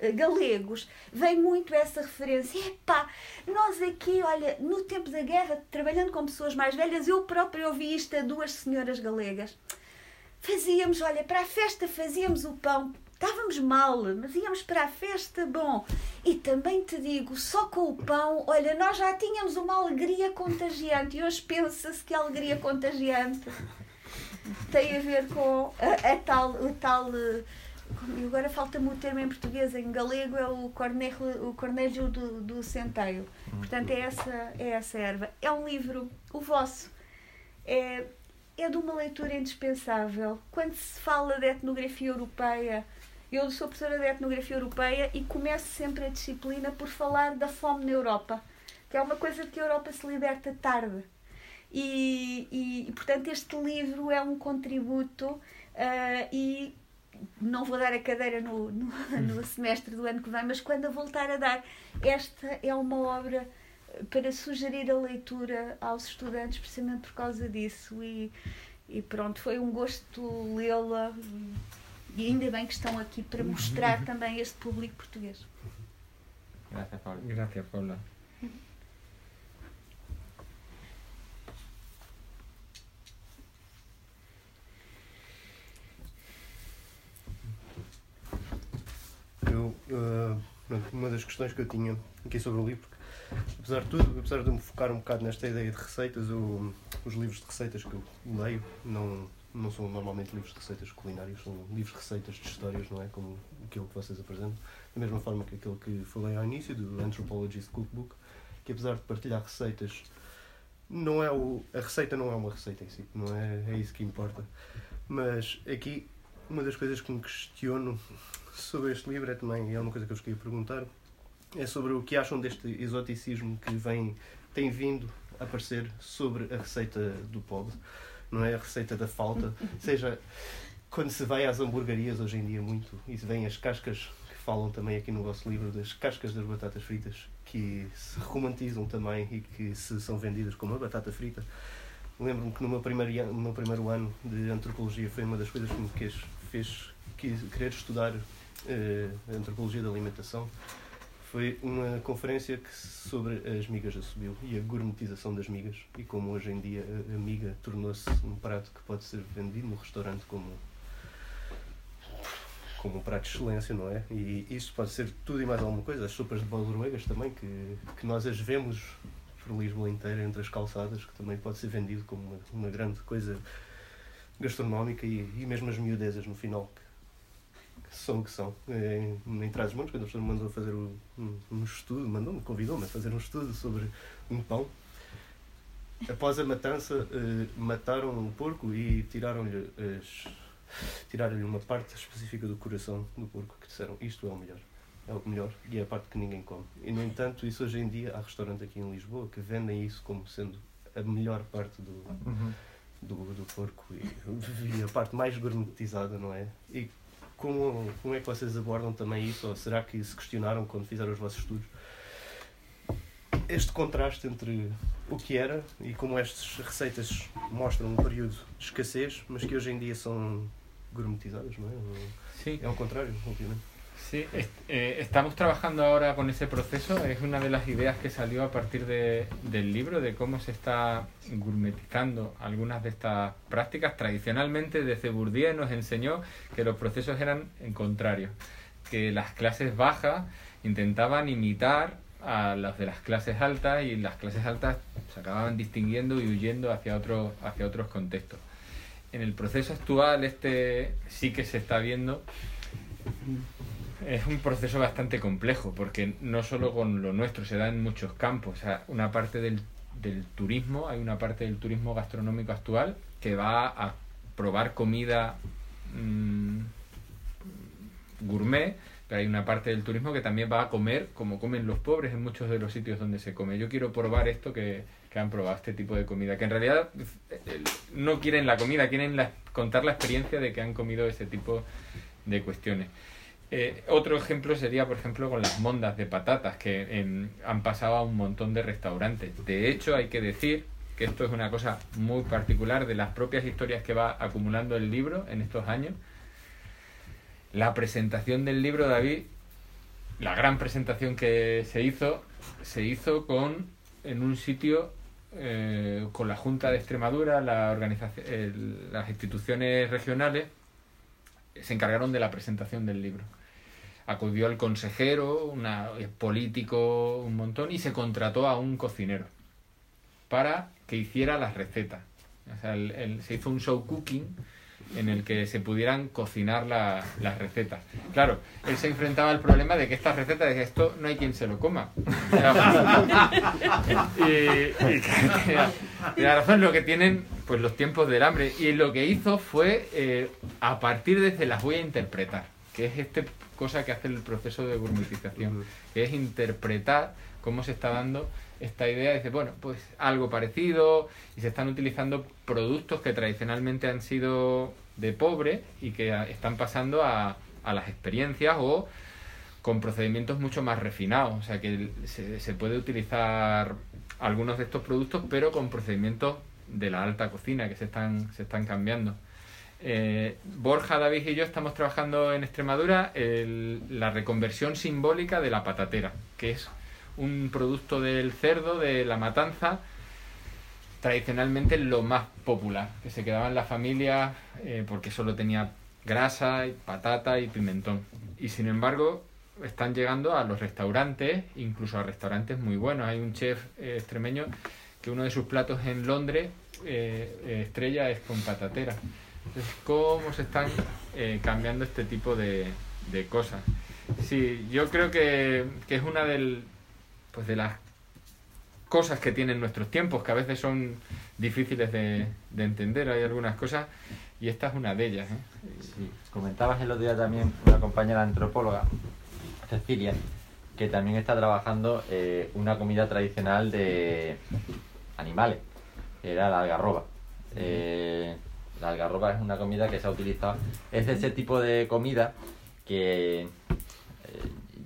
eh, galegos, vem muito essa referência. Epá, nós aqui, olha, no tempo da guerra, trabalhando com pessoas mais velhas, eu própria ouvi isto a duas senhoras galegas. Fazíamos, olha, para a festa fazíamos o pão. Estávamos mal, mas íamos para a festa, bom. E também te digo, só com o pão, olha, nós já tínhamos uma alegria contagiante. E hoje pensa-se que a alegria contagiante tem a ver com a, a tal, o tal eh, e agora falta-me o termo em português, em galego é o cornejo, o cornejo do, do centeio. Portanto, é essa, é essa erva. É um livro, o vosso, é, é de uma leitura indispensável. Quando se fala de etnografia europeia, eu sou professora de etnografia europeia e começo sempre a disciplina por falar da fome na Europa, que é uma coisa de que a Europa se liberta tarde. E, e, e, portanto, este livro é um contributo ah, e não vou dar a cadeira no, no, no semestre do ano que vem, mas quando a voltar a dar, esta é uma obra para sugerir a leitura aos estudantes, precisamente por causa disso. E, e pronto, foi um gosto lê-la. E ainda bem que estão aqui para mostrar também este público português. Gracias, Paula. Eu, pronto, uma das questões que eu tinha aqui sobre o livro, apesar de tudo, apesar de me focar um bocado nesta ideia de receitas, eu, os livros de receitas que eu leio não, não são normalmente livros de receitas culinárias, são livros de receitas de histórias, não é? Como aquilo que vocês apresentam. Da mesma forma que aquele que falei ao início, do Anthropologist Cookbook, que apesar de partilhar receitas, não é o, a receita não é uma receita em si, não é, é isso que importa. Mas aqui, uma das coisas que me questiono sobre este livro é também, é uma coisa que eu vos queria perguntar, é sobre o que acham deste exoticismo que vem, tem vindo a aparecer sobre a receita do pobre, não é? A receita da falta, seja quando se vai às hamburguerias hoje em dia muito e se vêm as cascas que falam também aqui no vosso livro das cascas das batatas fritas que se romantizam também e que se são vendidas como a batata frita. Lembro-me que no meu primeiro, ano- no meu primeiro ano de antropologia foi uma das coisas que me fez quis, querer estudar a antropologia da alimentação. Foi uma conferência que, sobre as migas a subiu e a gourmetização das migas e como hoje em dia a, miga tornou-se um prato que pode ser vendido no restaurante como como um prato de excelência, não é? E isso pode ser tudo e mais alguma coisa. As sopas de balroegas também, que, que nós as vemos por Lisboa inteira, entre as calçadas, que também pode ser vendido como uma, uma grande coisa gastronómica e, e mesmo as miudezas no final, são o que são. Em, em Trás-os-Montes, quando a pessoa me mandou fazer o- um, um estudo, mandou-me, convidou-me a fazer um estudo sobre um pão, após a matança, eh, mataram um porco e tiraram-lhe as tiraram-lhe uma parte específica do coração do porco que disseram isto é o melhor. É o melhor e é a parte que ninguém come. E no entanto, isso hoje em dia há restaurantes aqui em Lisboa que vendem isso como sendo a melhor parte do, Uhum. do, do porco e, e a parte mais gourmetizada, não é? E como, como é que vocês abordam também isso? Ou será que se questionaram quando fizeram os vossos estudos? Este contraste entre o que era e como estas receitas mostram um período de escassez, mas que hoje em dia são gourmetizadas, não é? Sí, É ao contrário, obviamente. Sí, eh, estamos trabajando ahora con ese proceso. Es una de las ideas que salió a partir de- del libro, de cómo se está gourmetizando algunas de estas prácticas. Tradicionalmente, desde Bourdieu nos enseñó que los procesos eran en contrario, que las clases bajas intentaban imitar a las de las clases altas y las clases altas se acababan distinguiendo y huyendo hacia, otro, hacia otros contextos. En el proceso actual este sí que se está viendo es un proceso bastante complejo porque no solo con lo nuestro se da en muchos campos. O sea, una parte del, del turismo, hay una parte del turismo gastronómico actual que va a probar comida mm, gourmet, pero hay una parte del turismo que también va a comer como comen los pobres en muchos de los sitios donde se come. Yo quiero probar esto que, que han probado, este tipo de comida, que en realidad eh, no quieren la comida, quieren la- contar la experiencia de que han comido ese tipo de cuestiones. Eh, otro ejemplo sería, por ejemplo, con las mondas de patatas que han pasado a un montón de restaurantes. De hecho, hay que decir que esto es una cosa muy particular de las propias historias que va acumulando el libro en estos años. La presentación del libro, David, la gran presentación que se hizo, se hizo con en un sitio eh, con la Junta de Extremadura, la organización, el- las instituciones regionales se encargaron de la presentación del libro. Acudió el consejero, una, el político, un montón, y se contrató a un cocinero para que hiciera las recetas. O sea, el- se hizo un show cooking en el que se pudieran cocinar la- las recetas. Claro, él se enfrentaba al problema de que estas recetas, de esto no hay quien se lo coma. y, tenía razón, lo que tienen pues los tiempos del hambre. Y lo que hizo fue, eh, a partir de las voy a interpretar, que es este cosa que hace el proceso de gourmetización, que es interpretar cómo se está dando esta idea. Dice, bueno, pues algo parecido, y se están utilizando productos que tradicionalmente han sido de pobre y que están pasando a, a las experiencias o con procedimientos mucho más refinados. O sea que se, se puede utilizar algunos de estos productos, pero con procedimientos de la alta cocina que se están, se están cambiando. Eh, Borja, David y yo estamos trabajando en Extremadura la reconversión simbólica de la patatera, que es un producto del cerdo, de la matanza, tradicionalmente lo más popular, que se quedaba en la familia eh, porque solo tenía grasa, y patata y pimentón. Y sin embargo, están llegando a los restaurantes, incluso a restaurantes muy buenos. Hay un chef eh, extremeño que uno de sus platos en Londres, eh, estrella, es con patatera. Entonces, ¿cómo se están eh, cambiando este tipo de, de cosas? Sí, yo creo que, que es una del, pues de las cosas que tienen nuestros tiempos, que a veces son difíciles de, de entender. Hay algunas cosas y esta es una de ellas. ¿eh? Sí, comentabas el otro día también una compañera antropóloga, Cecilia, que también está trabajando eh, una comida tradicional de animales, que era la algarroba. Eh, la algarroba es una comida que se ha utilizado, es de ese tipo de comida que eh,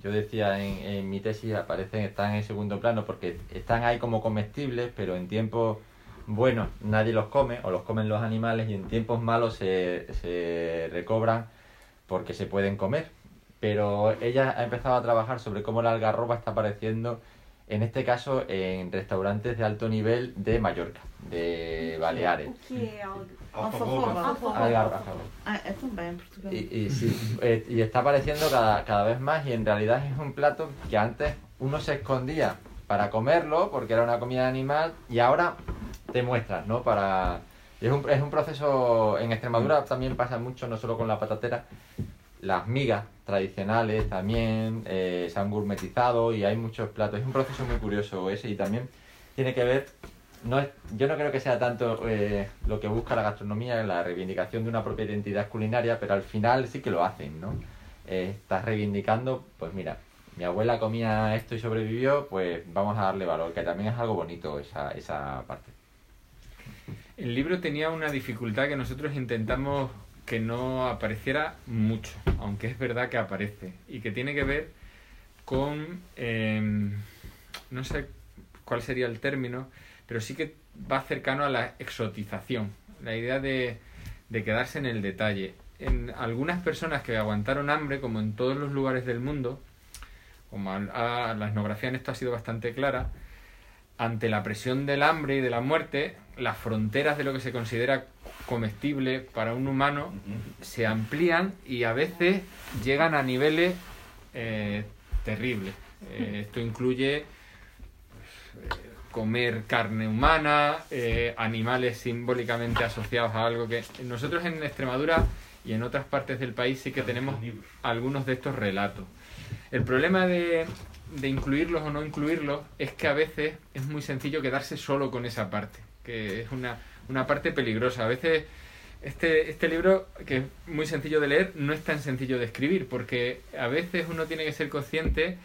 yo decía en, en mi tesis aparecen, están en segundo plano porque están ahí como comestibles, pero en tiempos buenos nadie los come o los comen los animales y en tiempos malos se, se recobran porque se pueden comer. Pero ella ha empezado a trabajar sobre cómo la algarroba está apareciendo, en este caso, en restaurantes de alto nivel de Mallorca, de Baleares. Y, y sí, y está apareciendo cada, cada vez más y en realidad es un plato que antes uno se escondía para comerlo porque era una comida animal y ahora te muestras, ¿no? Para... y Es un, es un proceso, en Extremadura también pasa mucho, no solo con la patatera, las migas tradicionales también eh, se han gourmetizado y hay muchos platos. Es un proceso muy curioso ese y también tiene que ver, no es, yo no creo que sea tanto eh, lo que busca la gastronomía, la reivindicación de una propia identidad culinaria, pero al final sí que lo hacen, ¿no? Eh, estás reivindicando, pues mira, mi abuela comía esto y sobrevivió, pues vamos a darle valor, que también es algo bonito esa, esa parte. El libro tenía una dificultad que nosotros intentamos que no apareciera mucho, aunque es verdad que aparece, y que tiene que ver con, eh, no sé cuál sería el término, pero sí que va cercano a la exotización, la idea de, de quedarse en el detalle. en algunas personas que aguantaron hambre, como en todos los lugares del mundo, como a- la etnografía en esto ha sido bastante clara, ante la presión del hambre y de la muerte, las fronteras de lo que se considera comestible para un humano se amplían y a veces llegan a niveles eh, terribles. Eh, esto incluye pues, eh, comer carne humana, eh, animales simbólicamente asociados a algo que nosotros en Extremadura y en otras partes del país sí que tenemos algunos de estos relatos. El problema de, de incluirlos o no incluirlos es que a veces es muy sencillo quedarse solo con esa parte, que es una, una parte peligrosa. A veces este, este libro, que es muy sencillo de leer, no es tan sencillo de escribir, porque a veces uno tiene que ser consciente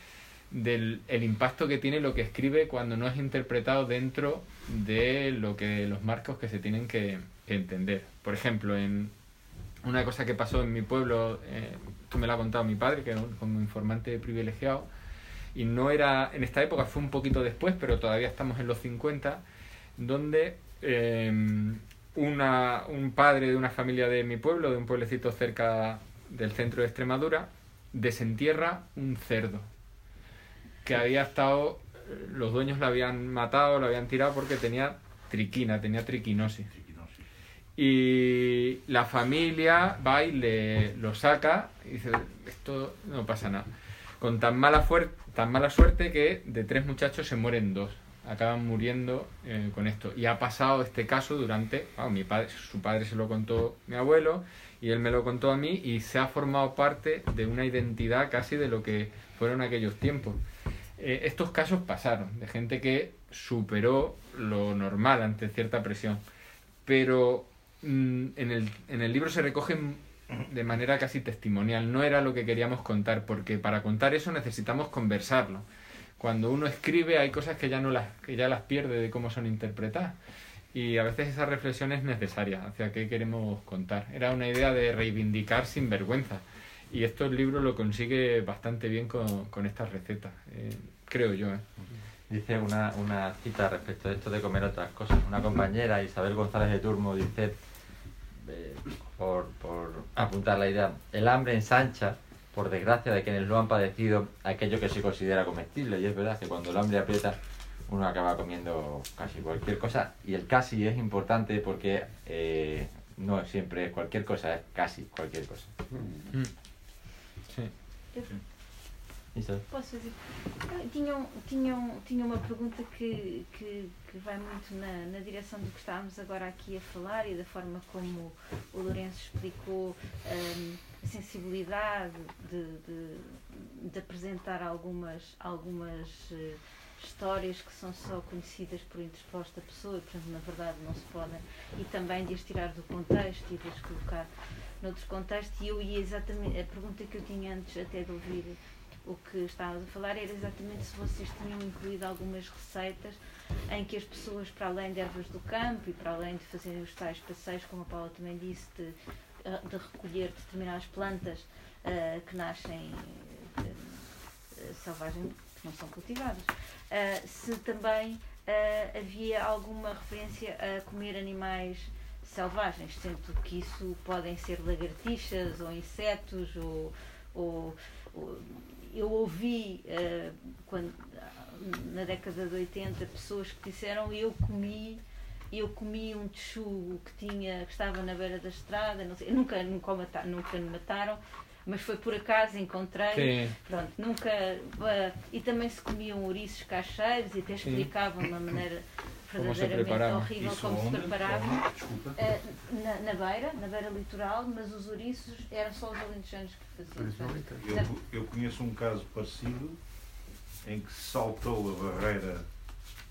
del el impacto que tiene lo que escribe cuando no es interpretado dentro de lo que los marcos que se tienen que, entender. Por ejemplo, en una cosa que pasó en mi pueblo, eh, esto me lo ha contado mi padre, que era un- como informante privilegiado, y no era en esta época, fue un poquito después, pero todavía estamos en los 50, donde eh, una, un padre de una familia de mi pueblo, de un pueblecito cerca del centro de Extremadura, desentierra un cerdo que había estado, los dueños lo habían matado, lo habían tirado porque tenía triquina, tenía triquinosis. Y la familia va y le lo saca y dice, esto no pasa nada. Con tan mala, tan mala suerte que de tres muchachos se mueren dos. Acaban muriendo eh, con esto. Y ha pasado este caso durante... mi padre, su padre se lo contó mi abuelo y él me lo contó a mí y se ha formado parte de una identidad casi de lo que fueron aquellos tiempos. Eh, estos casos pasaron, de gente que superó lo normal ante cierta presión. Pero mm, en, el, en el libro se recogen de manera casi testimonial. No era lo que queríamos contar, porque para contar eso necesitamos conversarlo. Cuando uno escribe hay cosas que ya, no las, que ya las pierde de cómo son interpretadas. Y a veces esa reflexión es necesaria hacia qué queremos contar. Era una idea de reivindicar sin vergüenza. Y esto el libro lo consigue bastante bien con, con estas recetas, eh, creo yo. ¿eh? Dice una, una cita respecto de esto de comer otras cosas. Una compañera, Isabel González de Turmo, dice, eh, por, por apuntar la idea, el hambre ensancha, por desgracia de quienes lo han padecido, aquello que se considera comestible. Y es verdad que cuando el hambre aprieta, uno acaba comiendo casi cualquier cosa. Y el casi es importante porque eh, no siempre es cualquier cosa, es casi cualquier cosa. Mm. Sí. Isabel. Posso fazer? Ah, Tinham, tinham, tinham uma pergunta que, que, que vai muito na, na direção do que estávamos agora aqui a falar e da forma como o Lourenço explicou hum, a sensibilidade de, de, de apresentar algumas, algumas eh, histórias que são só conhecidas por interposta pessoa e, portanto, na verdade não se podem, e também de as tirar do contexto e de as colocar noutros contextos. E eu ia exatamente, a pergunta que eu tinha antes até de ouvir o que estávamos a falar era exatamente se vocês tinham incluído algumas receitas em que as pessoas, para além de ervas do campo e para além de fazerem os tais passeios, como a Paula também disse, de, eh, de recolher determinadas plantas eh, que nascem eh, selvagens, que não são cultivadas, eh, se também eh, havia alguma referência a comer animais selvagens, sendo que isso podem ser lagartixas ou insetos ou, ou- ou- eu ouvi eh, quando, na década de 80 pessoas que disseram eu comi eu comi um texugo que tinha que estava na beira da estrada não sei, nunca nunca nunca me mataram mas foi por acaso encontrei Sim. pronto nunca eh, e também se comiam ouriços cacheiros e até explicavam de uma maneira verdadeiramente preparavam. horrível Isso como se onde? preparavam Onde? Desculpa. eh, na, na beira, na beira litoral, mas os ouriços eram só os alentejanos que faziam. Eu, eu conheço um caso parecido em que saltou a barreira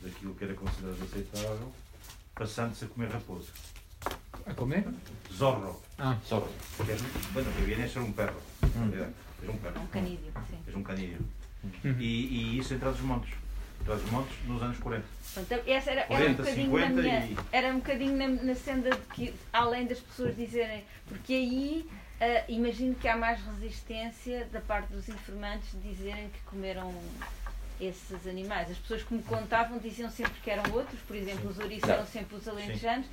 daquilo que era considerado aceitável, passando-se a comer raposa. ¿A comer? Zorro. Ah, Zorro. Que es, bueno, que viene a ser un perro. realidad. Es un É perro. um canídeo, sim. Es un canillo. Ujú. E, e isso entre os montes. Os montes nos anos 40. Portanto, essa era, era um 40, bocadinho na 50 minha, e- era um bocadinho na, na senda de que, além das pessoas dizerem, porque aí ah, imagino que há mais resistência da parte dos informantes de dizerem que comeram esses animais. As pessoas que me contavam diziam sempre que eram outros, por exemplo, os ouriços eram sempre os alentejanos,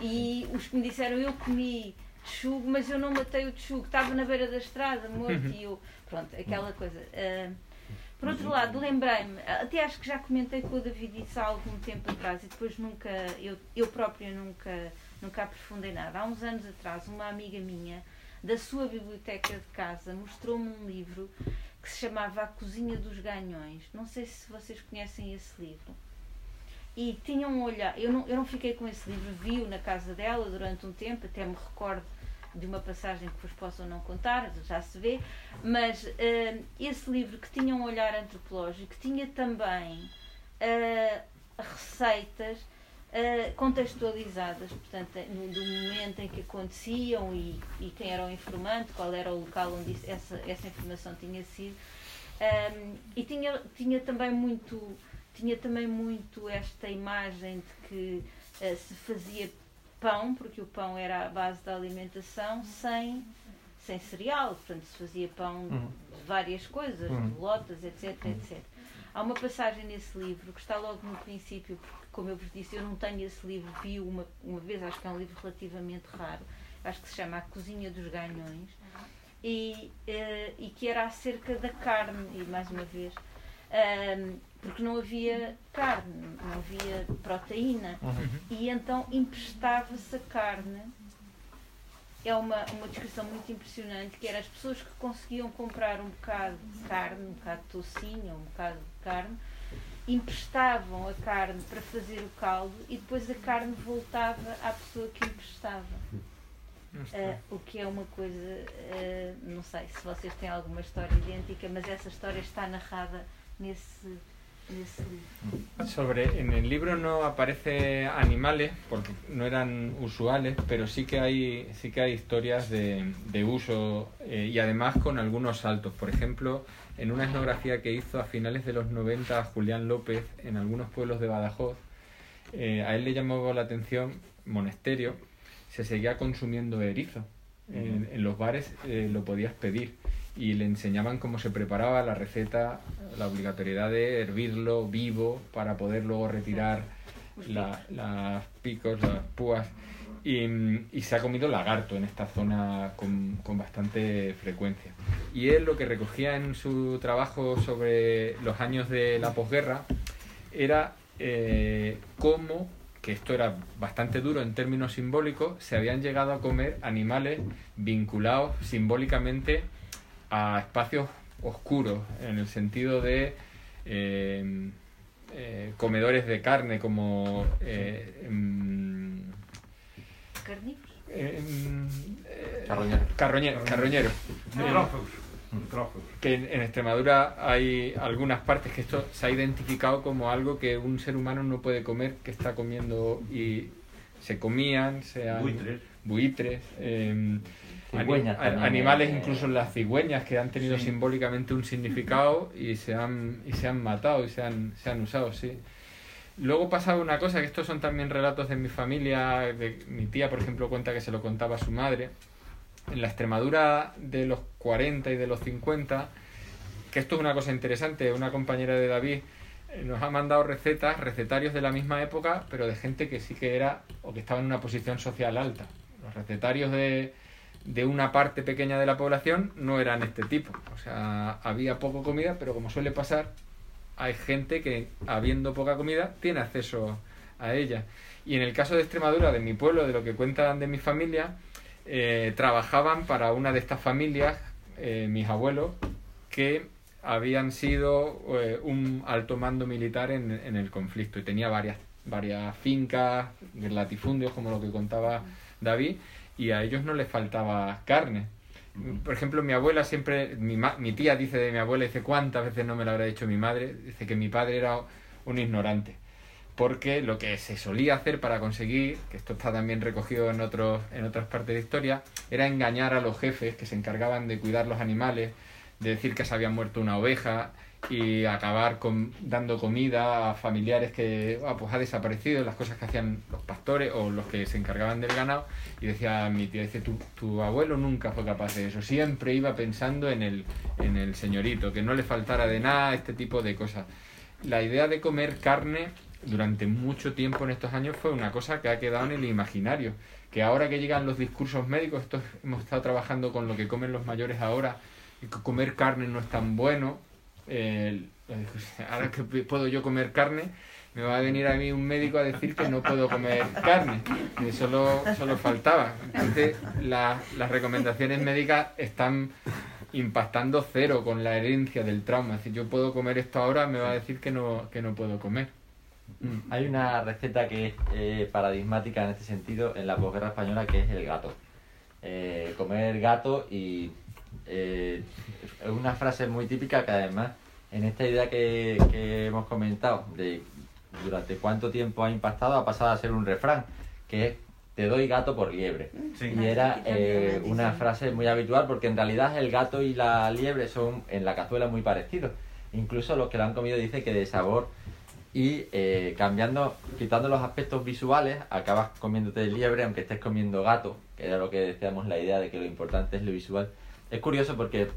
e os que me disseram eu comi texugo, mas eu não matei o texugo, estava na beira da estrada, morto, e eu, pronto, aquela coisa. Ah, por outro lado, lembrei-me, até acho que já comentei com o David isso há algum tempo atrás e depois nunca, eu, eu própria nunca, nunca aprofundei nada. Há uns anos atrás, uma amiga minha, da sua biblioteca de casa, mostrou-me um livro que se chamava A Cozinha dos Ganhões. Não sei se vocês conhecem esse livro. E tinham um olhar, eu não, eu não fiquei com esse livro, vi-o na casa dela durante um tempo, até me recordo de uma passagem que vos possam não contar, já se vê, mas uh, esse livro que tinha um olhar antropológico, tinha também uh, receitas uh, contextualizadas, portanto, no, do momento em que aconteciam e, e, quem era o informante, qual era o local onde isso, essa, essa informação tinha sido. Um, e tinha, tinha também muito tinha também muito esta imagem de que uh, se fazia pão, porque o pão era a base da alimentação, sem, sem cereal. Portanto, se fazia pão Uhum. de várias coisas, Uhum. de lotas, etc, etc. Há uma passagem nesse livro que está logo no princípio, porque, como eu vos disse, eu não tenho esse livro, vi uma, uma vez, acho que é um livro relativamente raro, acho que se chama A Cozinha dos Ganhões, e, eh, e que era acerca da carne, e mais uma vez, porque não havia carne, não havia proteína, e então emprestava-se a carne. É uma, uma descrição muito impressionante, que era as pessoas que conseguiam comprar um bocado de carne, um bocado de toucinho, um bocado de carne, emprestavam a carne para fazer o caldo e depois a carne voltava à pessoa que emprestava. Ah, o que é uma coisa, ah, não sei se vocês têm alguma história idêntica, mas essa história está narrada nesse. Sobre, en el libro no aparece animales porque no eran usuales, pero sí que hay, sí que hay historias de, de uso eh, y además con algunos saltos. Por ejemplo, en una etnografía que hizo a finales de los 90 Julián López en algunos pueblos de Badajoz, eh, a él le llamó la atención monasterio, se seguía consumiendo erizo. En, los bares eh, lo podías pedir y le enseñaban cómo se preparaba la receta, la obligatoriedad de hervirlo vivo para poder luego retirar la- las picos, las púas. Y, y se ha comido lagarto en esta zona con, con bastante frecuencia. Y él lo que recogía en su trabajo sobre los años de la posguerra era eh, cómo, que esto era bastante duro en términos simbólicos, se habían llegado a comer animales vinculados simbólicamente a espacios oscuros, en el sentido de eh, eh, comedores de carne como eh, em, Carnívoros? em, eh, Carroñero. carroñeros. Que en, en Extremadura hay algunas partes que esto se ha identificado como algo que un ser humano no puede comer, que está comiendo y se comían, sean Buitres. buitres, eh, Cigüeñas también, animales, eh. incluso las cigüeñas que han tenido Sí. simbólicamente un significado y se han, y se han matado y se han, se han usado, sí. Luego pasaba una cosa, que estos son también relatos de mi familia, de mi tía, por ejemplo, cuenta que se lo contaba a su madre. En la Extremadura de los 40 y de los 50, que esto es una cosa interesante, una compañera de David eh, nos ha mandado recetas, recetarios de la misma época, pero de gente que sí que era o que estaba en una posición social alta. Los recetarios de, de una parte pequeña de la población no eran este tipo. O sea, había poco comida, pero como suele pasar, hay gente que, habiendo poca comida, tiene acceso a ella. Y en el caso de Extremadura, de mi pueblo, de lo que cuentan de mi familia, eh, trabajaban para una de estas familias, eh, mis abuelos, que habían sido eh, un alto mando militar en, en el conflicto y tenía varias, varias fincas, latifundios, como lo que contaba David, y a ellos no les faltaba carne. Por ejemplo, mi abuela siempre, mi, ma- mi tía dice de mi abuela, dice cuántas veces no me lo habrá dicho mi madre, dice que mi padre era un ignorante. Porque lo que se solía hacer para conseguir, que esto está también recogido en, otros, en otras partes de historia, era engañar a los jefes que se encargaban de cuidar los animales, de decir que se había muerto una oveja y acabar con, dando comida a familiares que ah, pues ha desaparecido, las cosas que hacían los pastores o los que se encargaban del ganado. Y decía mi tía, dice, tu, tu abuelo nunca fue capaz de eso, siempre iba pensando en el, en el señorito, que no le faltara de nada, este tipo de cosas. La idea de comer carne durante mucho tiempo en estos años fue una cosa que ha quedado en el imaginario. Que ahora que llegan los discursos médicos, esto, hemos estado trabajando con lo que comen los mayores ahora, y que comer carne no es tan bueno. Ahora que puedo yo comer carne, me va a venir a mí un médico a decir que no puedo comer carne. Solo, solo faltaba. Entonces, la- las recomendaciones médicas están impactando cero con la herencia del trauma. Si yo puedo comer esto ahora, me va a decir que no, que no puedo comer. Mm. Hay una receta que es eh, paradigmática en este sentido en la posguerra española que es el gato. Eh, comer gato y eh, es una frase muy típica que además en esta idea que, que hemos comentado de durante cuánto tiempo ha impactado ha pasado a ser un refrán que es te doy gato por liebre. Sí. Y era eh, una frase muy habitual porque en realidad el gato y la liebre son en la cazuela muy parecidos. Incluso los que lo han comido dicen que de sabor y eh, cambiando, quitando los aspectos visuales, acabas comiéndote liebre aunque estés comiendo gato, que era lo que decíamos la idea de que lo importante es lo visual. Es curioso porque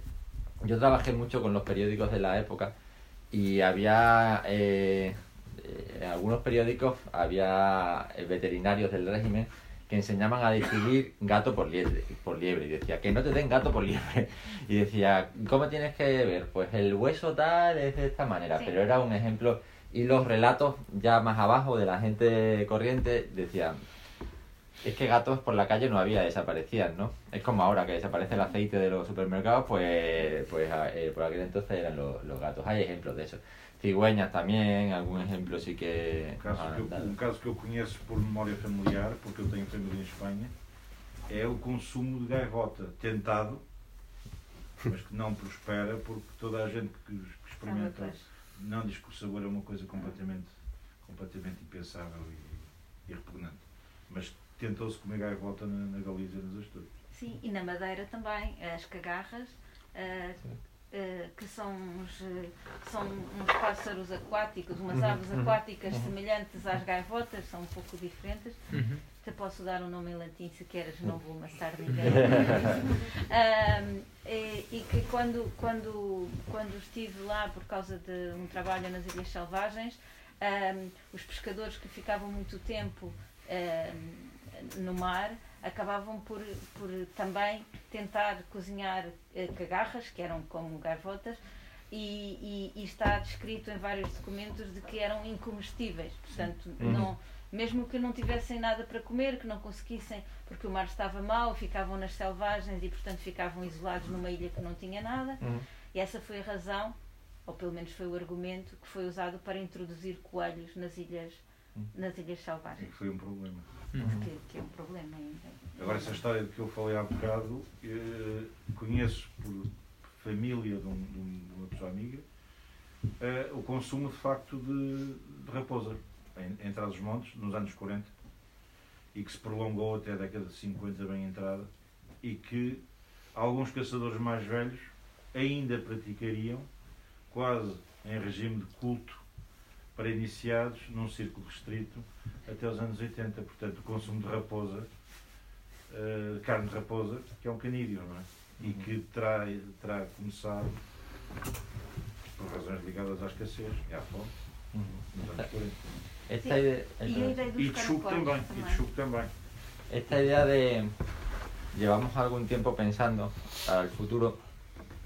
yo trabajé mucho con los periódicos de la época y había eh, eh, en algunos periódicos había eh, veterinarios del régimen que enseñaban a distinguir gato por liebre, por liebre y decía que no te den gato por liebre y decía cómo tienes que ver pues el hueso tal es de esta manera Sí. pero era un ejemplo y los relatos ya más abajo de la gente corriente decían es que gatos por la calle no había, desaparecían, ¿no? Es como ahora que desaparece el aceite de los supermercados, pues, pues a- eh, por aquel entonces eran los, los gatos. Hay ejemplos de eso. Cigüeñas también, algún ejemplo sí que... Um caso, que eu, um caso que eu conheço por memória familiar, porque eu tenho família em Espanha, é o consumo de gaivota tentado, mas que não prospera porque toda a gente que, que experimenta não diz que o sabor é uma coisa completamente, completamente impensável e, e repugnante. Mas tentou-se comer gaivota na, na Galiza e nos Açores. Sim, e na Madeira também, as cagarras, ah, ah, que são uns, eh, são uns pássaros aquáticos, umas Uhum, aves uhum, aquáticas uhum. semelhantes às gaivotas, são um pouco diferentes. Uhum. Te posso dar um nome em latim se queres, não vou amassar ninguém. Ahm, e, e que quando, quando, quando estive lá por causa de um trabalho nas Ilhas Selvagens, ahm, os pescadores que ficavam muito tempo ahm, no mar acabavam por, por também tentar cozinhar eh, cagarras, que eram como gaivotas, e, e, e está descrito em vários documentos de que eram incomestíveis. Portanto, Uhum. não, mesmo que não tivessem nada para comer, que não conseguissem, porque o mar estava mau, ficavam nas selvagens e, portanto, ficavam isolados numa ilha que não tinha nada. Uhum. E essa foi a razão, ou pelo menos foi o argumento, que foi usado para introduzir coelhos nas ilhas, Uhum. nas ilhas E selvagens. que foi um problema. Uhum. Que, que é um problema ainda. Agora, essa história de que eu falei há bocado, eh, conheço por família de, um, de um- de uma pessoa amiga eh, o consumo de facto de, de raposa em, em Trás-os-Montes, nos anos 40, e que se prolongou até a década de 50, bem entrada, e que alguns caçadores mais velhos ainda praticariam, quase em regime de culto, para iniciados num círculo restrito até os anos 80. Portanto, o consumo de raposa eh, carne de raposa, que é um canídeo, não é? E que terá, terá começado por razões ligadas à escassez e à fome Uhum. nos anos 40. Esta esta idea de llevamos algún tiempo pensando para el futuro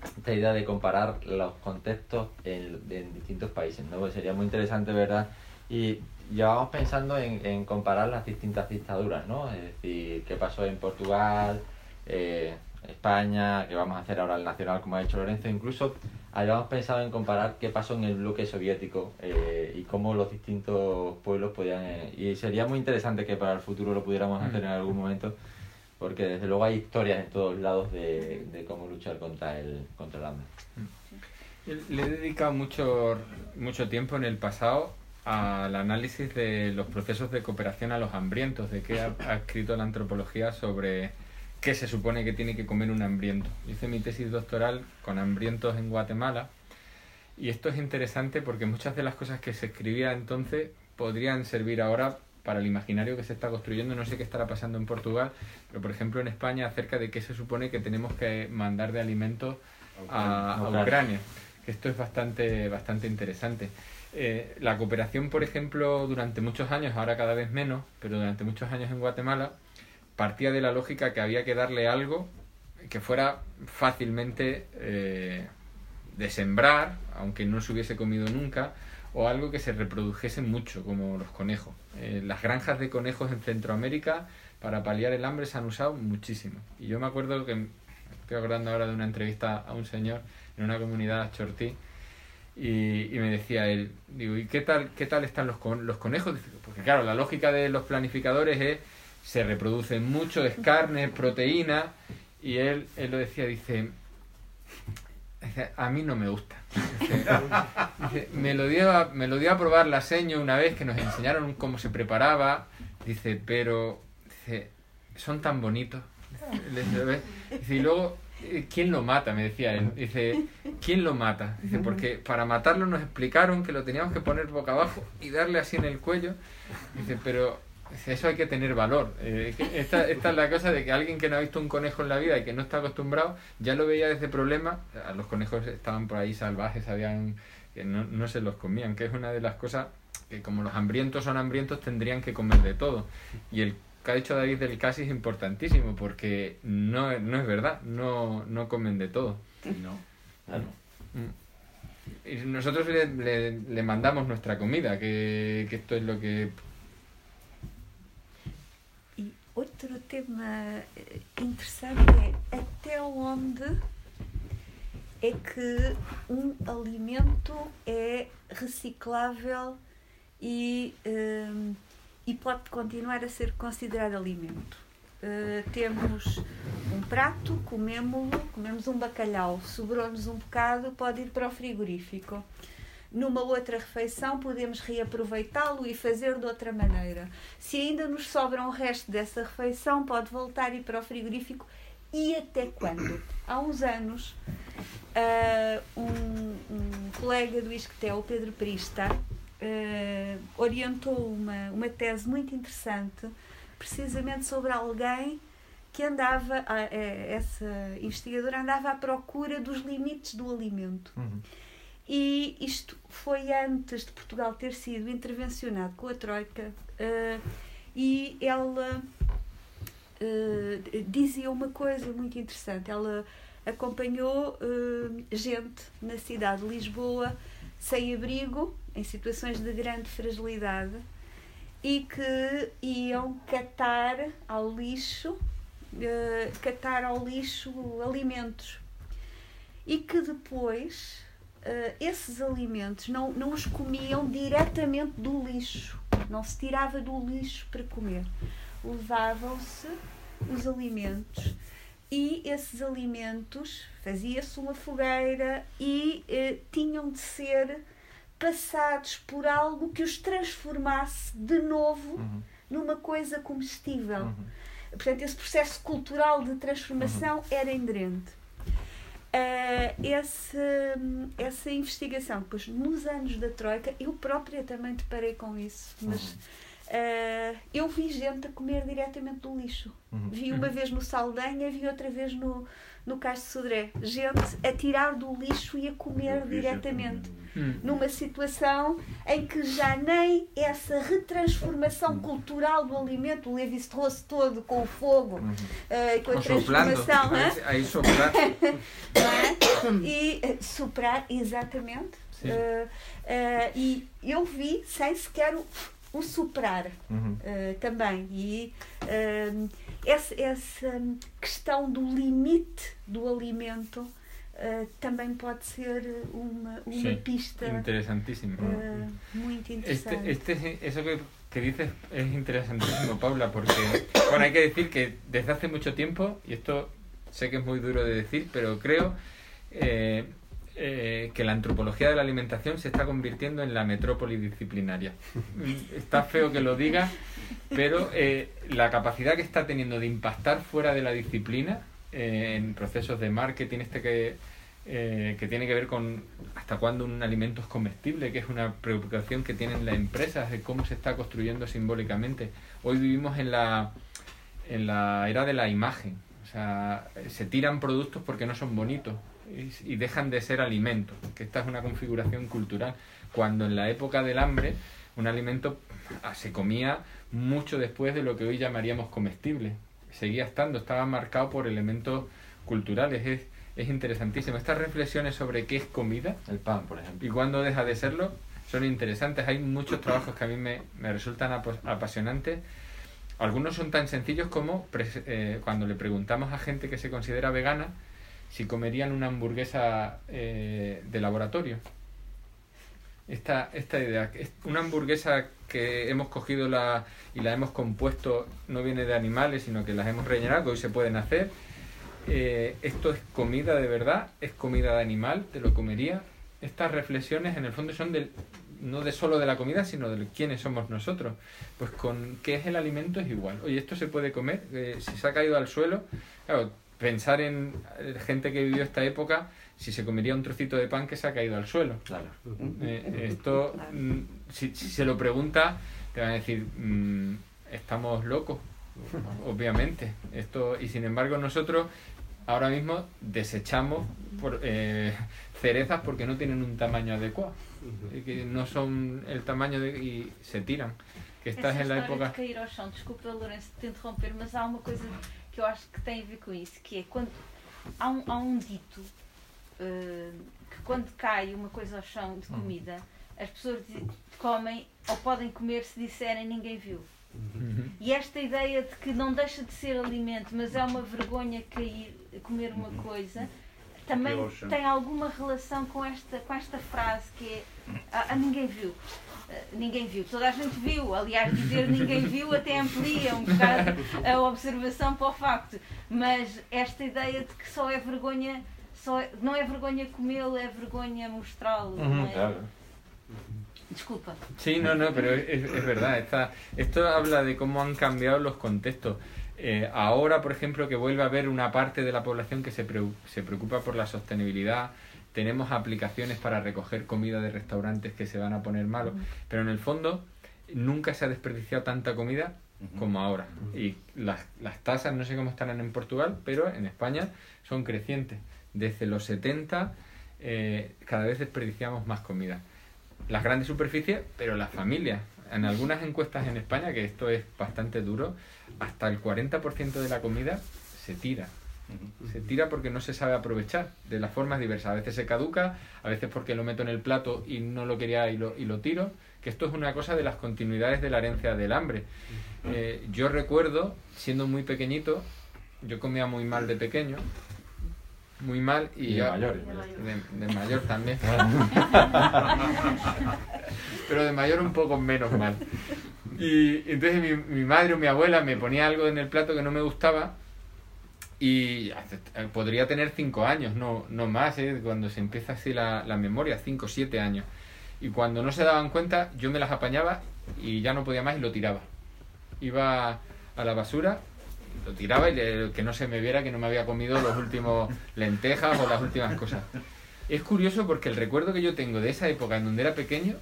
esta idea de comparar los contextos en, en distintos países ¿no? Pues sería muy interesante verdad y llevamos pensando en, en comparar las distintas dictaduras no es decir qué pasó en Portugal eh, España que vamos a hacer ahora el nacional como ha dicho Lorenzo incluso habíamos pensado en comparar qué pasó en el bloque soviético eh, y cómo los distintos pueblos podían eh, y sería muy interesante que para el futuro lo pudiéramos hacer en algún momento porque desde luego hay historias en todos lados de, de cómo luchar contra el contra el hambre Le he dedicado mucho, mucho tiempo en el pasado al análisis de los procesos de cooperación a los hambrientos, de qué ha escrito la antropología sobre qué se supone que tiene que comer un hambriento. Hice mi tesis doctoral con hambrientos en Guatemala y esto es interesante porque muchas de las cosas que se escribía entonces podrían servir ahora para el imaginario que se está construyendo. No sé qué estará pasando en Portugal, pero por ejemplo en España acerca de qué se supone que tenemos que mandar de alimentos a, a Ucrania. Ucrania. esto es bastante, bastante interesante. Eh, la cooperación, por ejemplo, durante muchos años, ahora cada vez menos, pero durante muchos años en Guatemala, partía de la lógica que había que darle algo que fuera fácilmente eh, de sembrar, aunque no se hubiese comido nunca, o algo que se reprodujese mucho, como los conejos. Eh, las granjas de conejos en Centroamérica para paliar el hambre se han usado muchísimo. Y yo me acuerdo que, estoy acordando ahora de una entrevista a un señor en una comunidad chortí, y, y me decía él, digo, ¿y qué tal, qué tal están los, con, los conejos? Porque claro, la lógica de los planificadores es, se reproducen mucho, es carne, es proteína, y él, él lo decía, dice, a mí no me gusta. Me, lo dio a, me lo a probar la seño una vez que nos enseñaron cómo se preparaba, dice, pero dice, son tan bonitos. Dice, y luego, eh, ¿quién lo mata? Me decía él. Dice, ¿quién lo mata? Dice, porque para matarlo nos explicaron que lo teníamos que poner boca abajo y darle así en el cuello. Dice, pero eso hay que tener valor. Eh, esta, esta es la cosa de que alguien que no ha visto un conejo en la vida y que no está acostumbrado, ya lo veía desde problema. Los conejos estaban por ahí salvajes, habían que no, no se los comían, que es una de las cosas que como los hambrientos son hambrientos tendrían que comer de todo. Y el que ha dicho David del casi es importantísimo porque no, no es verdad, no, no comen de todo. No. Mm. Y nosotros le, le- le mandamos nuestra comida, que, que esto es lo que... Outro tema eh, interessante é até onde é que um alimento é reciclável e, hum, e pode continuar a ser considerado alimento. Uh, temos um prato, comemos-lo, comemos um bacalhau, sobrou-nos um bocado, pode ir para o frigorífico. Numa outra refeição podemos reaproveitá-lo e fazer de outra maneira. Se ainda nos sobra um resto dessa refeição, pode voltar e ir para o frigorífico. E até quando? Há uns anos, ah, um, um colega do Isquetel, Pedro Prista, ah, orientou uma, uma tese muito interessante, precisamente sobre alguém que andava, eh, essa investigadora andava à procura dos limites do alimento. E isto foi antes de Portugal ter sido intervencionado com a Troika eh, e ela eh, dizia uma coisa muito interessante. Ela acompanhou eh, gente na cidade de Lisboa sem abrigo, em situações de grande fragilidade e que iam catar ao lixo, catar ao lixo alimentos e que depois eh, esses alimentos não, não os comiam diretamente do lixo, não se tirava do lixo para comer. Levavam-se os alimentos e esses alimentos fazia-se uma fogueira e eh, tinham de ser passados por algo que os transformasse de novo Uhum. numa coisa comestível. Uhum. Portanto, esse processo cultural de transformação era inerente. Ah, esse, essa investigação, depois nos anos da Troika, eu própria também deparei com isso, mas ah, eu vi gente a comer diretamente do lixo. Uhum. Vi uma vez no Saldanha, vi outra vez no, no Cais de Sodré. Gente a tirar do lixo e a comer diretamente. Hum. numa situação em que já nem essa retransformação cultural do alimento, o Levi-Strauss todo com o fogo, Uhum. eh, com a transformação? Aí, não é? e eh, soprar, exatamente. Eh, eh, e eu vi sem sequer o, o soprar Uhum. também. E essa, essa questão do limite do alimento eh, também pode ser uma, uma Sí, pista Interesantísimo. eh, muito interessante. Este, este, eso que, que dices es interesantísimo, Paula, porque bueno, hay que decir que desde hace mucho tiempo, y esto sé que es muy duro de decir, pero creo eh, eh, que la antropología de la alimentación se está convirtiendo en la metrópoli disciplinaria. Está feo que lo diga, pero eh, la capacidad que está teniendo de impactar fuera de la disciplina en procesos de marketing, este que, eh, que tiene que ver con hasta cuándo un alimento es comestible, que es una preocupación que tienen las empresas de cómo se está construyendo simbólicamente. Hoy vivimos en la, en la era de la imagen. O sea, se tiran productos porque no son bonitos. y, dejan de ser alimento, que esta es una configuración cultural, cuando en la época del hambre un alimento ah, se comía mucho después de lo que hoy llamaríamos comestible. Seguía estando, estaba marcado por elementos culturales. Es, es interesantísimo. Estas reflexiones sobre qué es comida El pan, por ejemplo. y cuándo deja de serlo son interesantes. Hay muchos trabajos que a mí me, me resultan apasionantes. Algunos son tan sencillos como eh, cuando le preguntamos a gente que se considera vegana si comerían una hamburguesa eh, de laboratorio. Esta, esta idea, una hamburguesa que hemos cogido la, y la hemos compuesto no viene de animales, sino que las hemos rellenado, que hoy se pueden hacer. Eh, esto es comida de verdad, es comida de animal, te lo comería. Estas reflexiones en el fondo son del, no de solo de la comida, sino de quiénes somos nosotros. Pues con qué es el alimento es igual. Oye, esto se puede comer, Eh, si se ha caído al suelo, claro, pensar en eh, gente que vivió esta época, si se comería un trocito de pan que se ha caído al suelo. Claro. Eh, esto, mm, si, si se lo pregunta, te van a decir, mm, estamos locos, obviamente. Esto, y sin embargo, nosotros ahora mismo desechamos por, eh, cerezas porque no tienen un tamaño adecuado, y que no son el tamaño de, y se tiran. Que estás Essa en la época. de cair ao chão, desculpa Lourenço te interromper, mas há uma coisa que eu acho que tem a ver com isso, que é quando há um, há um dito eh, que quando cai uma coisa ao chão de comida, as pessoas di- comem ou podem comer se disserem ninguém viu. Uhum. E esta ideia de que não deixa de ser alimento, mas é uma vergonha cair, comer uma coisa, também tem alguma relação com esta, com esta frase que é ah, ah, ninguém viu. Ah, ninguém viu, toda a gente viu. Aliás, dizer ninguém viu até amplia um bocado a observação para o facto. Mas esta ideia de que só é vergonha, só é- não é vergonha comê-lo, é vergonha mostrá-lo. não é? Claro. Desculpa. Sí, no, no, pero es, es verdad. Está, esto habla de cómo han cambiado los contextos. Eh, ahora, por ejemplo, que vuelve a haber una parte de la población que se, preu- se preocupa por la sostenibilidad, tenemos aplicaciones para recoger comida de restaurantes que se van a poner malos, pero en el fondo nunca se ha desperdiciado tanta comida como ahora. Y las, las tasas, no sé cómo estarán en Portugal, pero en España son crecientes. Desde los 70 eh, cada vez desperdiciamos más comida las grandes superficies, pero las familias. En algunas encuestas en España, que esto es bastante duro, hasta el 40% de la comida se tira. Se tira porque no se sabe aprovechar de las formas diversas. A veces se caduca, a veces porque lo meto en el plato y no lo quería y lo, y lo tiro. Que esto es una cosa de las continuidades de la herencia del hambre. Eh, yo recuerdo, siendo muy pequeñito, yo comía muy mal de pequeño, muy mal y, Y de mayor. de, de mayor también. Pero de mayor un poco menos mal. Y entonces mi, mi madre o mi abuela me ponía algo en el plato que no me gustaba y hace- podría tener cinco años, no, no más, ¿eh? cuando se empieza así la, la memoria, cinco o siete años. Y cuando no se daban cuenta, yo me las apañaba y ya no podía más y lo tiraba. Iba a la basura, lo tiraba y le- que no se me viera que no me había comido los últimos lentejas o las últimas cosas. Es curioso porque el recuerdo que yo tengo de esa época en donde era pequeño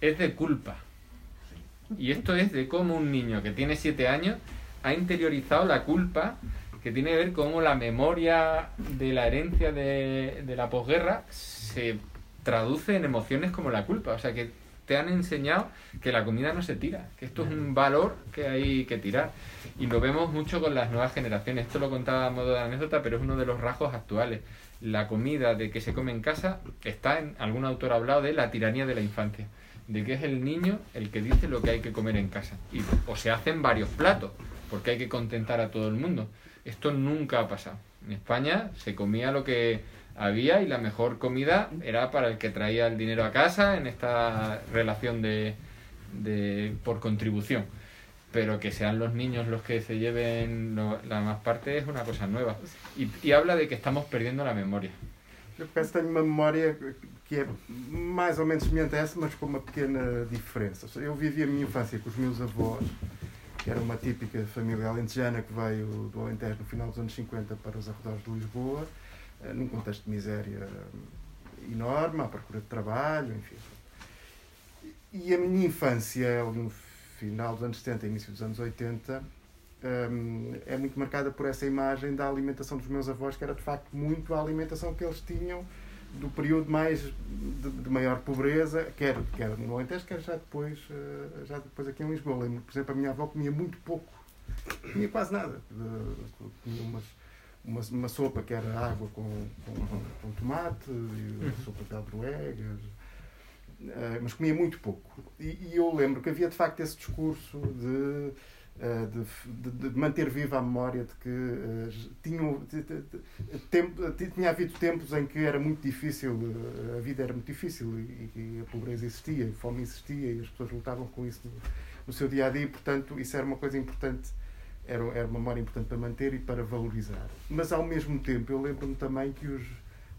es de culpa. Y esto es de cómo un niño que tiene siete años ha interiorizado la culpa que tiene que ver cómo la memoria de la herencia de, de la posguerra se traduce en emociones como la culpa. O sea que te han enseñado que la comida no se tira, que esto es un valor que hay que tirar. Y lo vemos mucho con las nuevas generaciones. Esto lo contaba a modo de anécdota, pero es uno de los rasgos actuales. La comida de que se come en casa está en algún autor ha hablado de la tiranía de la infancia, de que es el niño el que dice lo que hay que comer en casa. Y, o se hacen varios platos, porque hay que contentar a todo el mundo. Esto nunca ha pasado. En España se comía lo que había y la mejor comida era para el que traía el dinero a casa en esta relación de, de por contribución. Pero que sean los niños los que se lleven lo- la más parte es una cosa nueva. Y, y habla de que estamos perdiendo la memoria. Eu penso que tenho uma memória que é mais ou menos semelhante a essa, mas com uma pequena diferença. Eu vivi a minha infância com os meus avós, que era uma típica família alentejana que veio do Alentejo no final dos anos 50 para os arredores de Lisboa, num contexto de miséria eh, enorme, à procura de trabalho, enfim. E a minha infância, no final dos anos 70 início dos anos 80, hum, é muito marcada por essa imagem da alimentação dos meus avós, que era de facto muito a alimentação que eles tinham do período mais de, de maior pobreza, quer, quer no Alentejo, quer já depois, eh, já depois aqui em Lisboa. Lembro, por exemplo, a minha avó comia muito pouco, comia quase nada. Comia umas, uma, uma sopa que era água com, com, com tomate, e sopa de albergues, eh, mas comia muito pouco. E, e eu lembro que havia de facto esse discurso de, eh, de, de- de manter viva a memória de que eh, tinham, tempo- tinha havido tempos em que era muito difícil, a vida era muito difícil e, e a pobreza existia, a fome existia e as pessoas lutavam com isso no, no seu dia a dia e, portanto, isso era uma coisa importante. Era, era uma memória importante para manter e para valorizar. Mas, ao mesmo tempo, eu lembro-me também que os,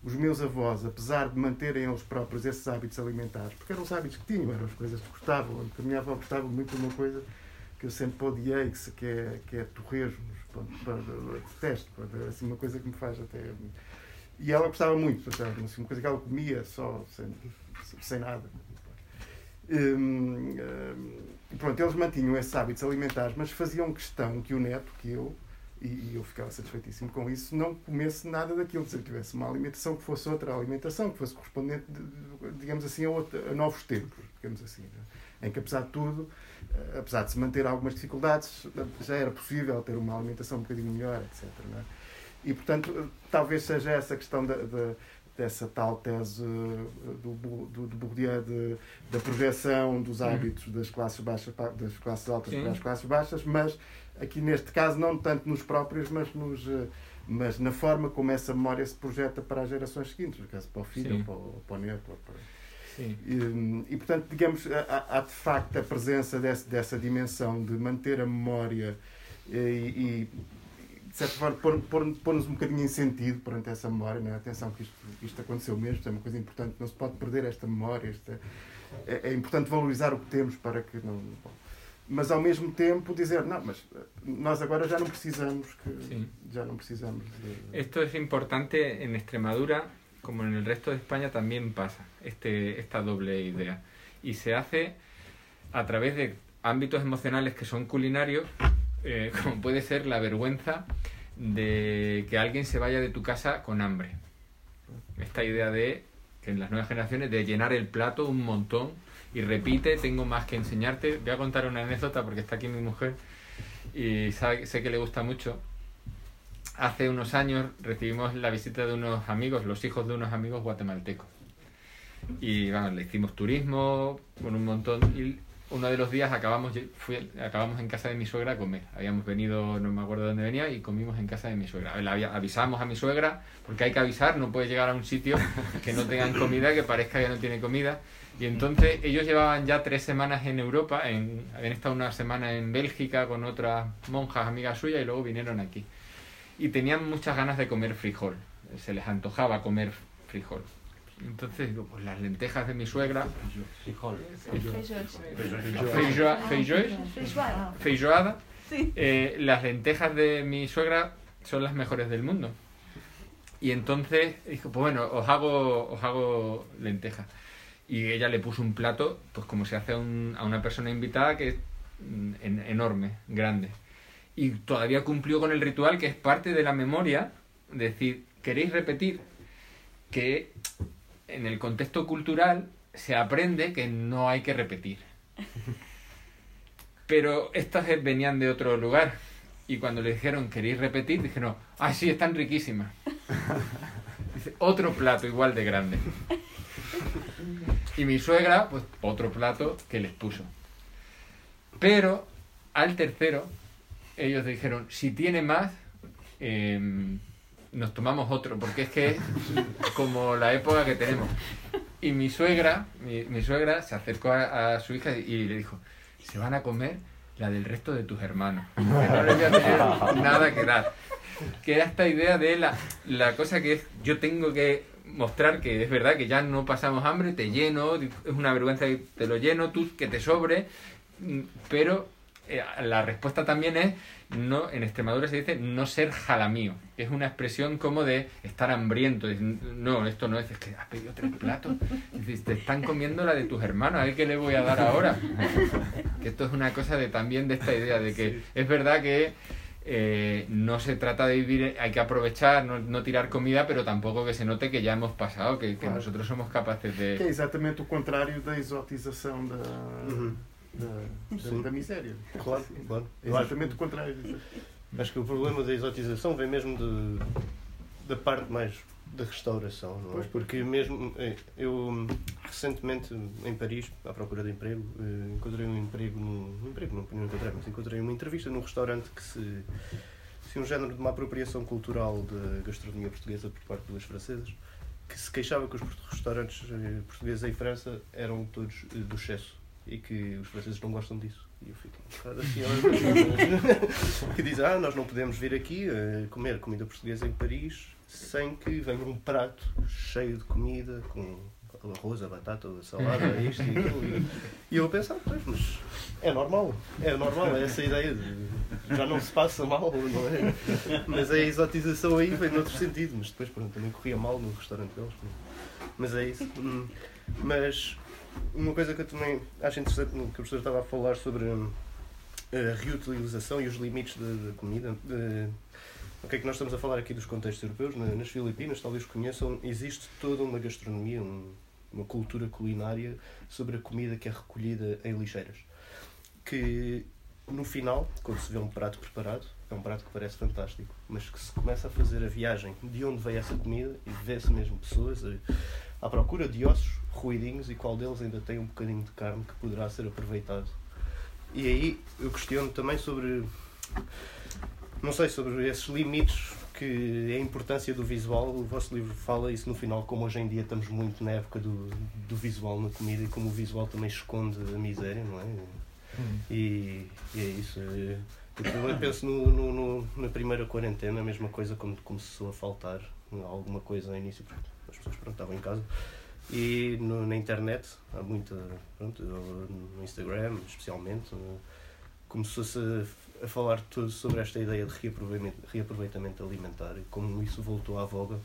os meus avós, apesar de manterem eles próprios esses hábitos alimentares, porque eram os hábitos que tinham, eram as coisas que gostavam, porque a minha avó gostava muito de uma coisa que eu sempre odiei, que, que, é, que é torresmos, detesto, é assim, uma coisa que me faz até... E ela gostava muito, portanto, assim, uma coisa que ela comia só, sem, sem nada. Hum, hum, pronto, eles mantinham esses hábitos alimentares, mas faziam questão que o neto, que eu, e, e eu ficava satisfeitíssimo com isso, não comesse nada daquilo, se tivesse uma alimentação que fosse outra alimentação, que fosse correspondente, de- digamos assim, a, outra- a novos tempos, digamos assim, né? em que apesar de tudo, eh, apesar de se manter algumas dificuldades, já era possível ter uma alimentação um bocadinho melhor, etc. não é? E, portanto, talvez seja essa questão da, da- dessa tal tese eh, do, do, do Bourdieu de, da projeção dos hábitos das classes baixas das classes altas Sim. para as classes baixas, mas aqui neste caso não tanto nos próprios, mas nos eh, mas na forma como essa memória se projeta para as gerações seguintes, no caso para o filho, Sim. para o, para o neto. para- Sim. e, e, portanto, digamos, há, há de facto a presença desse, dessa dimensão de manter a memória e, e de certa forma, pôr- pôr- pôr-nos um bocadinho em sentido perante essa memória. Não é? Atenção, que isto, isto aconteceu mesmo, é uma coisa importante, não se pode perder esta memória. Isto é, é, é importante valorizar o que temos para que não. Mas ao mesmo tempo dizer, não, mas eh, nós agora já não precisamos que Sim. já não precisamos de. Esto es importante en Extremadura, como en el resto de España también pasa, este, esta doble idea. Y se hace a través de ámbitos emocionales que son culinarios, eh, como puede ser la vergüenza de que alguien se vaya de tu casa con hambre. Esta idea de que en las nuevas generaciones de llenar el plato un montón y repite, tengo más que enseñarte. Voy a contar una anécdota porque está aquí mi mujer y sabe- sé que le gusta mucho. Hace unos años recibimos la visita de unos amigos, los hijos de unos amigos guatemaltecos. Y vamos, le hicimos turismo con un montón. Y uno de los días acabamos, fui- acabamos en casa de mi suegra a comer. Habíamos venido, no me acuerdo de dónde venía, y comimos en casa de mi suegra. Le avisamos a mi suegra, porque hay que avisar, no puede llegar a un sitio que no tengan comida, que parezca que no tiene comida. Y entonces ellos llevaban ya tres semanas en Europa, en, habían estado una semana en Bélgica con otras monjas amigas suyas y luego vinieron aquí y tenían muchas ganas de comer frijol. Se les antojaba comer frijol. Entonces digo, pues las lentejas de mi suegra, Feijoada. eh, las lentejas de mi suegra son las mejores del mundo. Y entonces dijo, pues bueno, os hago, os hago lentejas. Y ella le puso un plato, pues como se hace a, un- a una persona invitada, que es mm, en- enorme, grande. Y todavía cumplió con el ritual, que es parte de la memoria, decir, ¿queréis repetir? Que en el contexto cultural se aprende que no hay que repetir. Pero estas eh, venían de otro lugar. Y cuando le dijeron, ¿queréis repetir? Dijeron, ah, sí, están riquísimas. Otro plato igual de grande. Y mi suegra, pues otro plato que les puso. Pero al tercero, ellos dijeron, si tiene más, em, nos tomamos otro, porque es que es como la época que tenemos. Y mi suegra, mi, mi suegra se acercó a, su hija y le dijo, se van a comer la del resto de tus hermanos. Que no les voy a tener nada que dar. Que era esta idea de la, la cosa que es, yo tengo que mostrar que es verdad que ya no pasamos hambre, te lleno, es una vergüenza que te lo lleno, tú que te sobre, mm, pero eh, la respuesta también es, no en Extremadura se dice no ser jalamío. Es una expresión como de estar hambriento. Es, No, esto no es, es que has pedido tres platos. Te están comiendo la de tus hermanos, a ver qué le voy a dar ahora. Que esto es una cosa de también de esta idea de que es verdad que eh, no se trata de vivir, hay que aprovechar, no, no tirar comida, pero tampoco que se note que ya hemos pasado, que, que Claro. nosotros somos capaces Que é de... exatamente o contrário da exotização da, Uhum. Da, da, miséria. Claro, claro. Exatamente o contrário acho que o problema da exotização vem mesmo de, da parte mais da restauração, não é? Porque mesmo eh, eu recentemente em Paris, à procura de emprego, eh, encontrei um emprego num um emprego não, não encontrei, mas encontrei uma entrevista num restaurante que se se um género de uma apropriação cultural da gastronomia portuguesa por parte dos franceses que se queixava que os restaurantes eh, portugueses em França eram todos do excesso e que os franceses não gostam disso. E eu fico um bocado assim, que dizem, ah, nós não podemos vir aqui eh, comer comida portuguesa em Paris sem que venha um prato cheio de comida com arroz, a batata, a salada, isto e aquilo. E- eu a pensar, pois, mas é normal, é normal, é essa ideia de já não se passa mal, não é? Mas a exotização aí vem noutro sentido, mas depois pronto, também corria mal no restaurante deles. pronto. Mas é isso. Hum, Mas uma coisa que eu também acho interessante que o professor estava a falar sobre hum, a reutilização e os limites da, da comida. de- o que é que nós estamos a falar aqui dos contextos europeus? Na- Nas Filipinas, talvez conheçam, existe toda uma gastronomia, um- uma cultura culinária sobre a comida que é recolhida em lixeiras. Que no final, quando se vê um prato preparado, é um prato que parece fantástico, mas que se começa a fazer a viagem de onde veio essa comida e vê-se mesmo pessoas a- à procura de ossos ruidinhos e qual deles ainda tem um bocadinho de carne que poderá ser aproveitado. E aí eu questiono também sobre, não sei, sobre esses limites que é a importância do visual. O vosso livro fala isso no final, como hoje em dia estamos muito na época do, do visual na comida e como o visual também esconde a miséria, não é? E, e é isso. é- Eu penso no, no- no- na primeira quarentena, a mesma coisa quando começou a faltar alguma coisa no início, as pessoas pronto, estavam em casa. E no- na internet, há muita. Pronto, no Instagram, especialmente, começou-se a, falar tudo sobre esta ideia de reaproveitamento, reaproveitamento alimentar e como isso voltou à voga,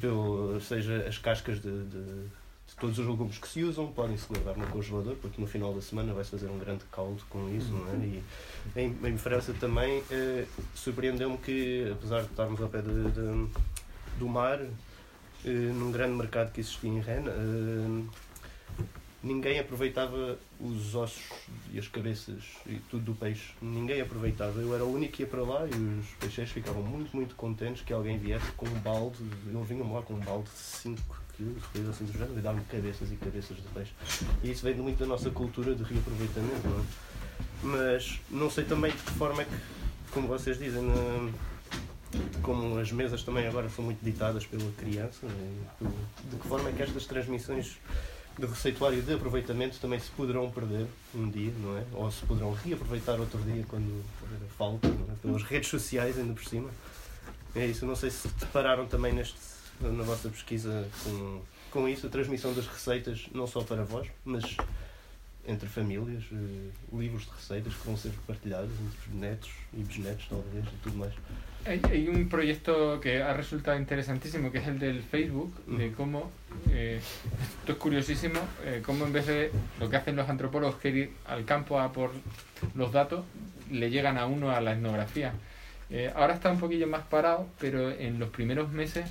pelo, seja as cascas de, de- de todos os legumes que se usam podem se guardar no congelador, porque no final da semana vai-se fazer um grande caldo com isso, não é? E em, em França também eh, surpreendeu-me que, apesar de estarmos ao pé de, de- do mar, num grande mercado que existia em Rennes, eh, ninguém aproveitava os ossos e as cabeças e tudo do peixe. Ninguém aproveitava. Eu era o único que ia para lá e os peixeiros ficavam muito, muito contentes que alguém viesse com um balde. Eles vinham lá com um balde de 5 quilos, coisa assim do género, e davam cabeças e cabeças de peixe. E isso vem muito da nossa cultura de reaproveitamento, não é? Mas não sei também de que forma é que, como vocês dizem, como as mesas também agora são muito ditadas pela criança, né? de que forma é que estas transmissões de receituário de aproveitamento também se poderão perder um dia, não é? Ou se poderão reaproveitar outro dia quando falta, é? pelas redes sociais ainda por cima. É isso, não sei se depararam também neste, na vossa pesquisa com, com isso, a transmissão das receitas, não só para vós, mas entre famílias, eh, livros de receitas que vão ser partilhados entre netos e bisnetos, talvez, e tudo mais. Hay, hay un proyecto que ha resultado interesantísimo, que es el del Facebook, de cómo, eh, esto es curiosísimo, eh, cómo en vez de lo que hacen los antropólogos, que ir al campo a por los datos, le llegan a uno a la etnografía. Eh, ahora está un poquillo más parado, pero en los primeros meses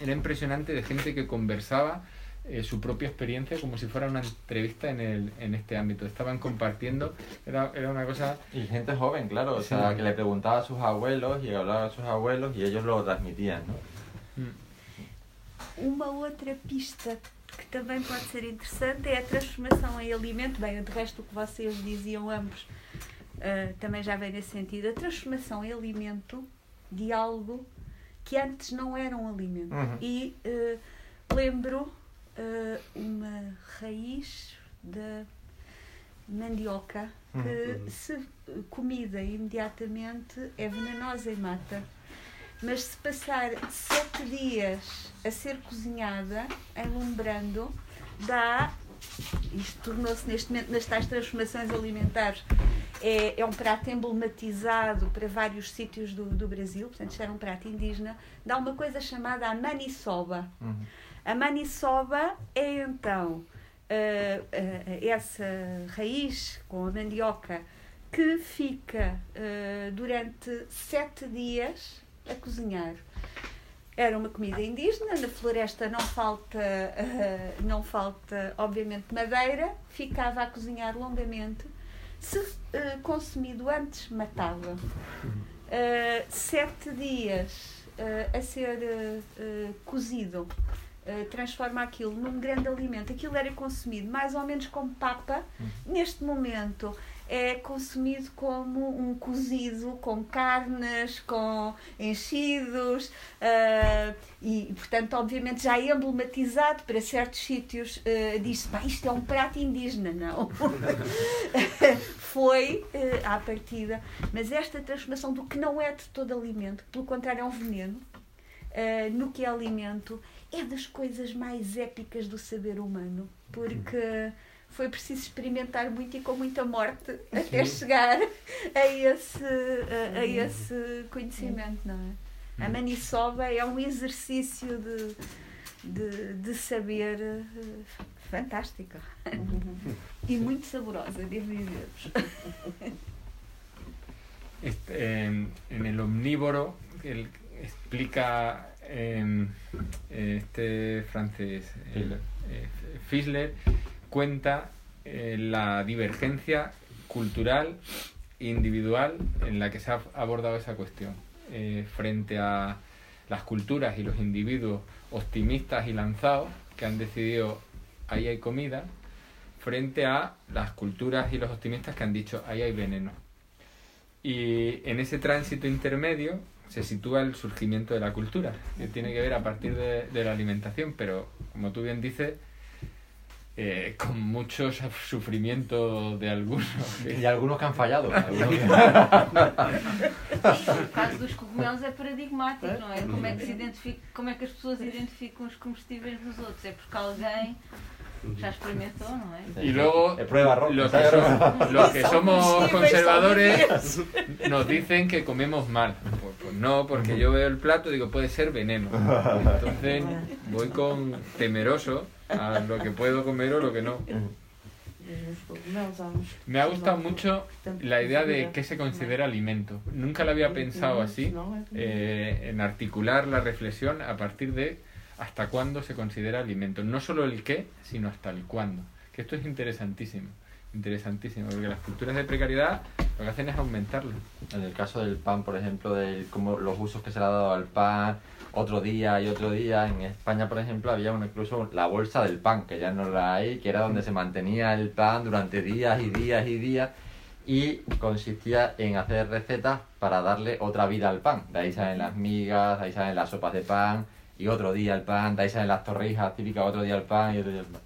era impresionante de gente que conversaba eh, su propia experiencia como si fuera una entrevista en, el, en este ámbito. Estaban compartiendo, era, era una cosa Y gente joven, claro, o Sí. sea, que le preguntaba a sus abuelos y hablaba a sus abuelos y ellos lo transmitían, ¿no? Uma outra pista que também pode ser interessante é a transformação em alimento. Bem, de resto, o que vocês diziam ambos ah, também já vem nesse sentido. A transformação em alimento de algo que antes não era um alimento. Uhum. E ah, lembro uma raiz da mandioca que, se comida imediatamente, é venenosa e mata. Mas se passar sete dias a ser cozinhada, enlumbrando, dá. Isto tornou-se neste momento nas tais transformações alimentares. é, é um prato emblematizado para vários sítios do, do Brasil, portanto, isto era um prato indígena, dá uma coisa chamada a maniçoba. Uhum. A maniçoba é então ah, ah, essa raiz com a mandioca que fica ah, durante sete dias a cozinhar. Era uma comida indígena, na floresta não falta, não falta obviamente madeira, ficava a cozinhar longamente. Se consumido antes, matava. Sete dias a ser cozido Uh, transforma aquilo num grande alimento. Aquilo era consumido mais ou menos como papa. Neste momento é consumido como um cozido com carnes, com enchidos uh, e, portanto, obviamente já é emblematizado para certos sítios. Uh, Diz-se, "Pá, isto é um prato indígena. Não. Foi uh, à partida. Mas esta transformação do que não é de todo alimento, pelo contrário, é um veneno. Uh, no que é alimento, é das coisas mais épicas do saber humano, porque foi preciso experimentar muito e com muita morte até chegar a esse, a, a esse conhecimento, não é? A maniçoba é um exercício de, de, de saber eh, fantástico. E muito saborosa, devo dizer-vos. Este, en, en el omnívoro, él explica em, este francés, el, eh, Fischler, cuenta eh, la divergencia cultural e individual en la que se ha abordado esa cuestión. Eh, frente a las culturas y los individuos optimistas y lanzados que han decidido ahí hay comida, frente a las culturas y los optimistas que han dicho ahí hay veneno. Y en ese tránsito intermedio se sitúa el surgimiento de la cultura, que tiene que ver a partir de, de la alimentación, pero como tú bien dices, eh, con mucho sufrimiento de algunos. Y algunos que han fallado. algunos que- O caso dos cogumelos é paradigmático, não é? Como é que, se identifica, como é que as pessoas identificam os comestíveis dos outros? É porque alguém é? Y luego Eh, prueba, los que, somos conservadores nos dicen que comemos mal. Pues, pues no, porque yo veo el plato y digo, puede ser veneno. Entonces voy con temeroso a lo que puedo comer o lo que no. Me ha gustado mucho la idea de qué se considera alimento. Nunca lo había pensado así, eh, en articular la reflexión a partir de hasta cuándo se considera alimento. No solo el qué, sino hasta el cuándo. Que esto es interesantísimo. Interesantísimo, porque las culturas de precariedad lo que hacen es aumentarlo. En el caso del pan, por ejemplo, de cómo los usos que se le ha dado al pan, otro día y otro día. En España, por ejemplo, había incluso la bolsa del pan, que ya no la hay, que era donde se mantenía el pan durante días y días y días. Y consistía en hacer recetas para darle otra vida al pan. De ahí salen las migas, de ahí salen las sopas de pan, y otro día el pan, de ahí salen las torrijas típicas, otro día el pan y otro día el pan.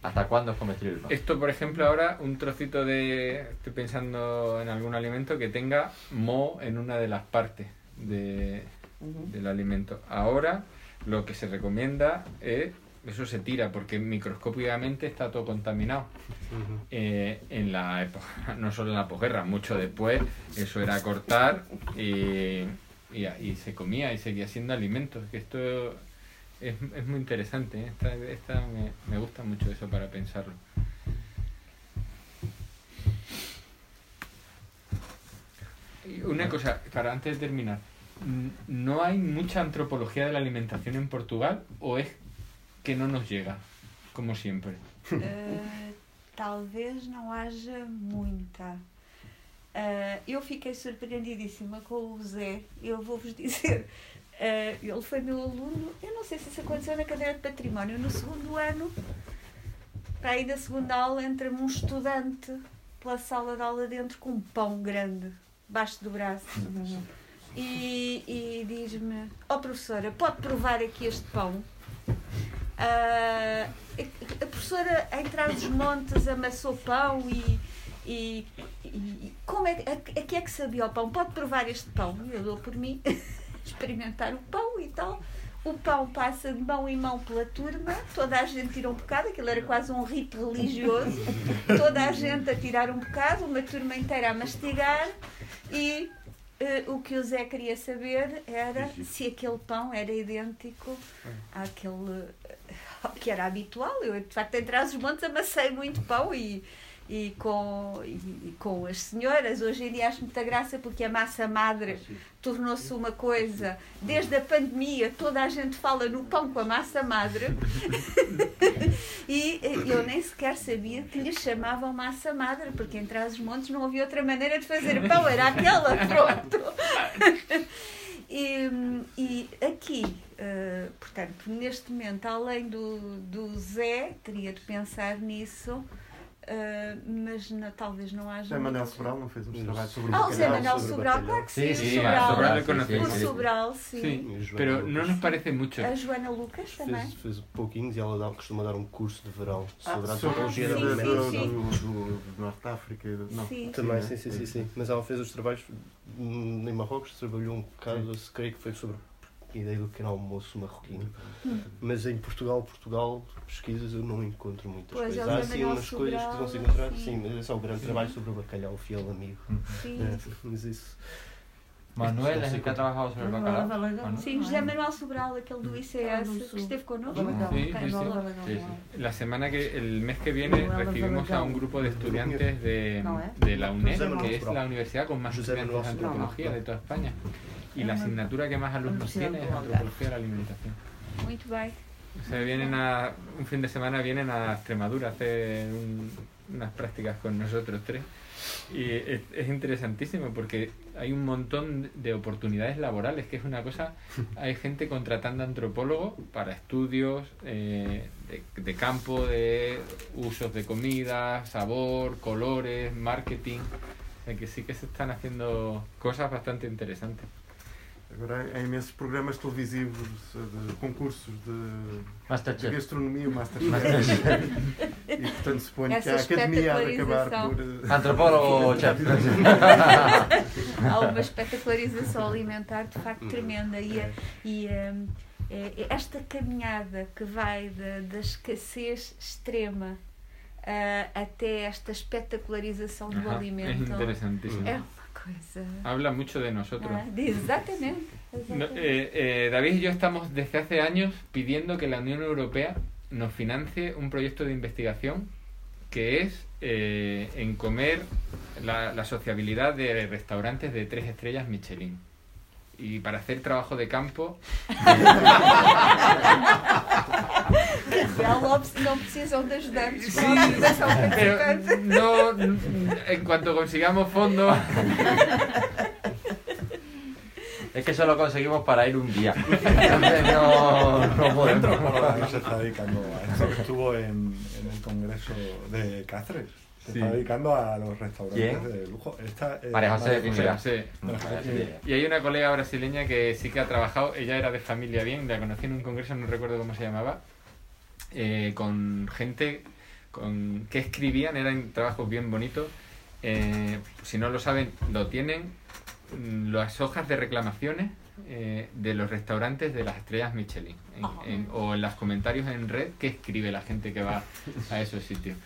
¿Hasta cuándo es comestible el pan? Esto, por ejemplo, ahora un trocito de... Estoy pensando en algún alimento que tenga mo en una de las partes de, del alimento. Ahora lo que se recomienda es, eso se tira porque microscópicamente está todo contaminado. Eh, en la época, no solo en la posguerra, mucho después, eso era cortar y, y, y se comía y seguía siendo alimento. Que esto es, es muy interesante, ¿eh? esta, esta me, me gusta mucho eso para pensarlo. Una cosa, para antes de terminar, ¿no hay mucha antropología de la alimentación en Portugal o es que no nos llega, como siempre? Uh, talvez não haja muita. Uh, eu fiquei surpreendidíssima com o Zé. Eu vou-vos dizer, uh, ele foi meu aluno. Eu não sei se isso aconteceu na cadeira de património. No segundo ano, para aí na segunda aula, entra-me um estudante pela sala de aula dentro com um pão grande, baixo do braço. E, e diz-me: Ó professora, pode provar aqui este pão? Ah, a professora, a entrar dos montes, amassou pão e, e, e como é, a, a que é que sabia o pão? Pode provar este pão? Eu dou por mim experimentar o pão e tal. o pão passa de mão em mão pela turma, toda a gente tira um bocado, aquilo era quase um rito religioso, toda a gente a tirar um bocado, uma turma inteira a mastigar e eh, o que o Zé queria saber era se aquele pão era idêntico àquele eh, que era habitual. Eu, de facto, em Trás-os-Montes amassei muito pão e, e, com, e, e com as senhoras. Hoje em dia acho muita graça porque a massa madre tornou-se uma coisa. Desde a pandemia, toda a gente fala no pão com a massa madre. e eu nem sequer sabia que lhe chamavam massa madre, porque em Trás-os-Montes não havia outra maneira de fazer pão, era aquela, pronto. E, e aqui, eh, portanto, neste momento, além do, do Zé, teria de pensar nisso, eh, mas na- talvez não haja. José Manuel muito. Sobral não fez um trabalho sobre o Ah, o Zé? Manuel Sobral, claro que sim, Sí, Sobral. conocí, O. Sobral, sim. No Lucas. nos parece mucho. A Joana Lucas também. Fez, fez pouquinhos e ela dá, costuma dar um curso de verão sobre a Sobre antropologia a da alimentação. sim. do, do, do Norte de África. do- Não. Sim. Também, sim, sim, sim, sim. Mas ela fez os trabalhos hum, em Marrocos, trabalhou um bocado, creio que foi sobre a ideia do pequeno almoço marroquino. Hum. Mas em Portugal, Portugal, pesquisas eu não encontro muitas Pois, coisas. é Há sim Manuel umas coisas que vão se encontrar, sim. sim, mas esse é o grande trabalho sobre o bacalhau, o fiel amigo. Sim. É, mas isso. Manuel el que ha trabajado sobre bacalao. Bacalao. Sim, José Manuel Sobral, aquele do Ah, ICS, que esteve connosco. Sí, sí, sí. La semana que, el mes que viene recibimos a un grupo de estudiantes de, ¿eh? de la UNED, que es la universidad con más estudiantes de antropología de toda España. Y la asignatura que más alumnos tiene es antropología de la alimentación. O sea, vienen a, un fin de semana vienen a Extremadura a hacer un- unas prácticas con nosotros tres. Y es, es interesantísimo porque hay un montón de oportunidades laborales, que es una cosa, hay gente contratando antropólogos para estudios eh, de, de campo, de usos de comida, sabor, colores, marketing. O sea que sí que se están haciendo cosas bastante interesantes. Agora há imensos programas televisivos, eh, de concursos de, de gastronomia, o Masterchef. e portanto suponho que Essa a academia há de acabar por. eh, Antropólogo chef. Há uma espetacularização alimentar de facto tremenda. E, a- é- é esta caminhada que vai da, da escassez extrema ah, até esta espetacularização do alimento interesantísimo. é Habla mucho de nosotros. ah. No, eh, eh, David y yo estamos desde hace años pidiendo que la Unión Europea nos financie un proyecto de investigación que es eh, en comer la, la sociabilidad de restaurantes de tres estrellas Michelin. Y para hacer trabajo de campo, de a organização pero no, en cuanto consigamos fondos, Es que eso lo conseguimos para ir un día. No, no podemos. No se está dedicando a eso. Estuvo en, en el congreso de Cáceres. Se Sí. está dedicando a los restaurantes ¿Quién? de lujo. Esta, eh, María José de Pineda. sí. María José de Pineda. Y hay una colega brasileña que sí que ha trabajado, ella era de familia bien, la conocí en un congreso, no recuerdo cómo se llamaba, eh, con gente con, que escribían, eran trabajos bien bonitos. eh, si no lo saben, lo tienen mm, las hojas de reclamaciones eh, de los restaurantes de las estrellas Michelin en- en- o en los comentarios en red que escribe la gente que va a esos sitios.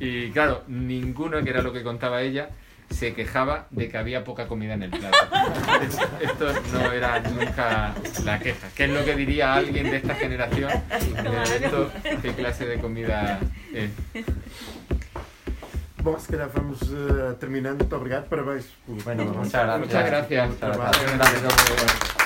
Y claro, ninguno, que era lo que contaba ella, se quejaba de que había poca comida en el plato. Esto no era nunca la queja. ¿Qué es lo que diría alguien de esta generación? de esto, ¿Qué clase de comida es? bom, se calhar vamos uh, terminando. Muito obrigado, parabéns. Muito, obrigado. muito, muito,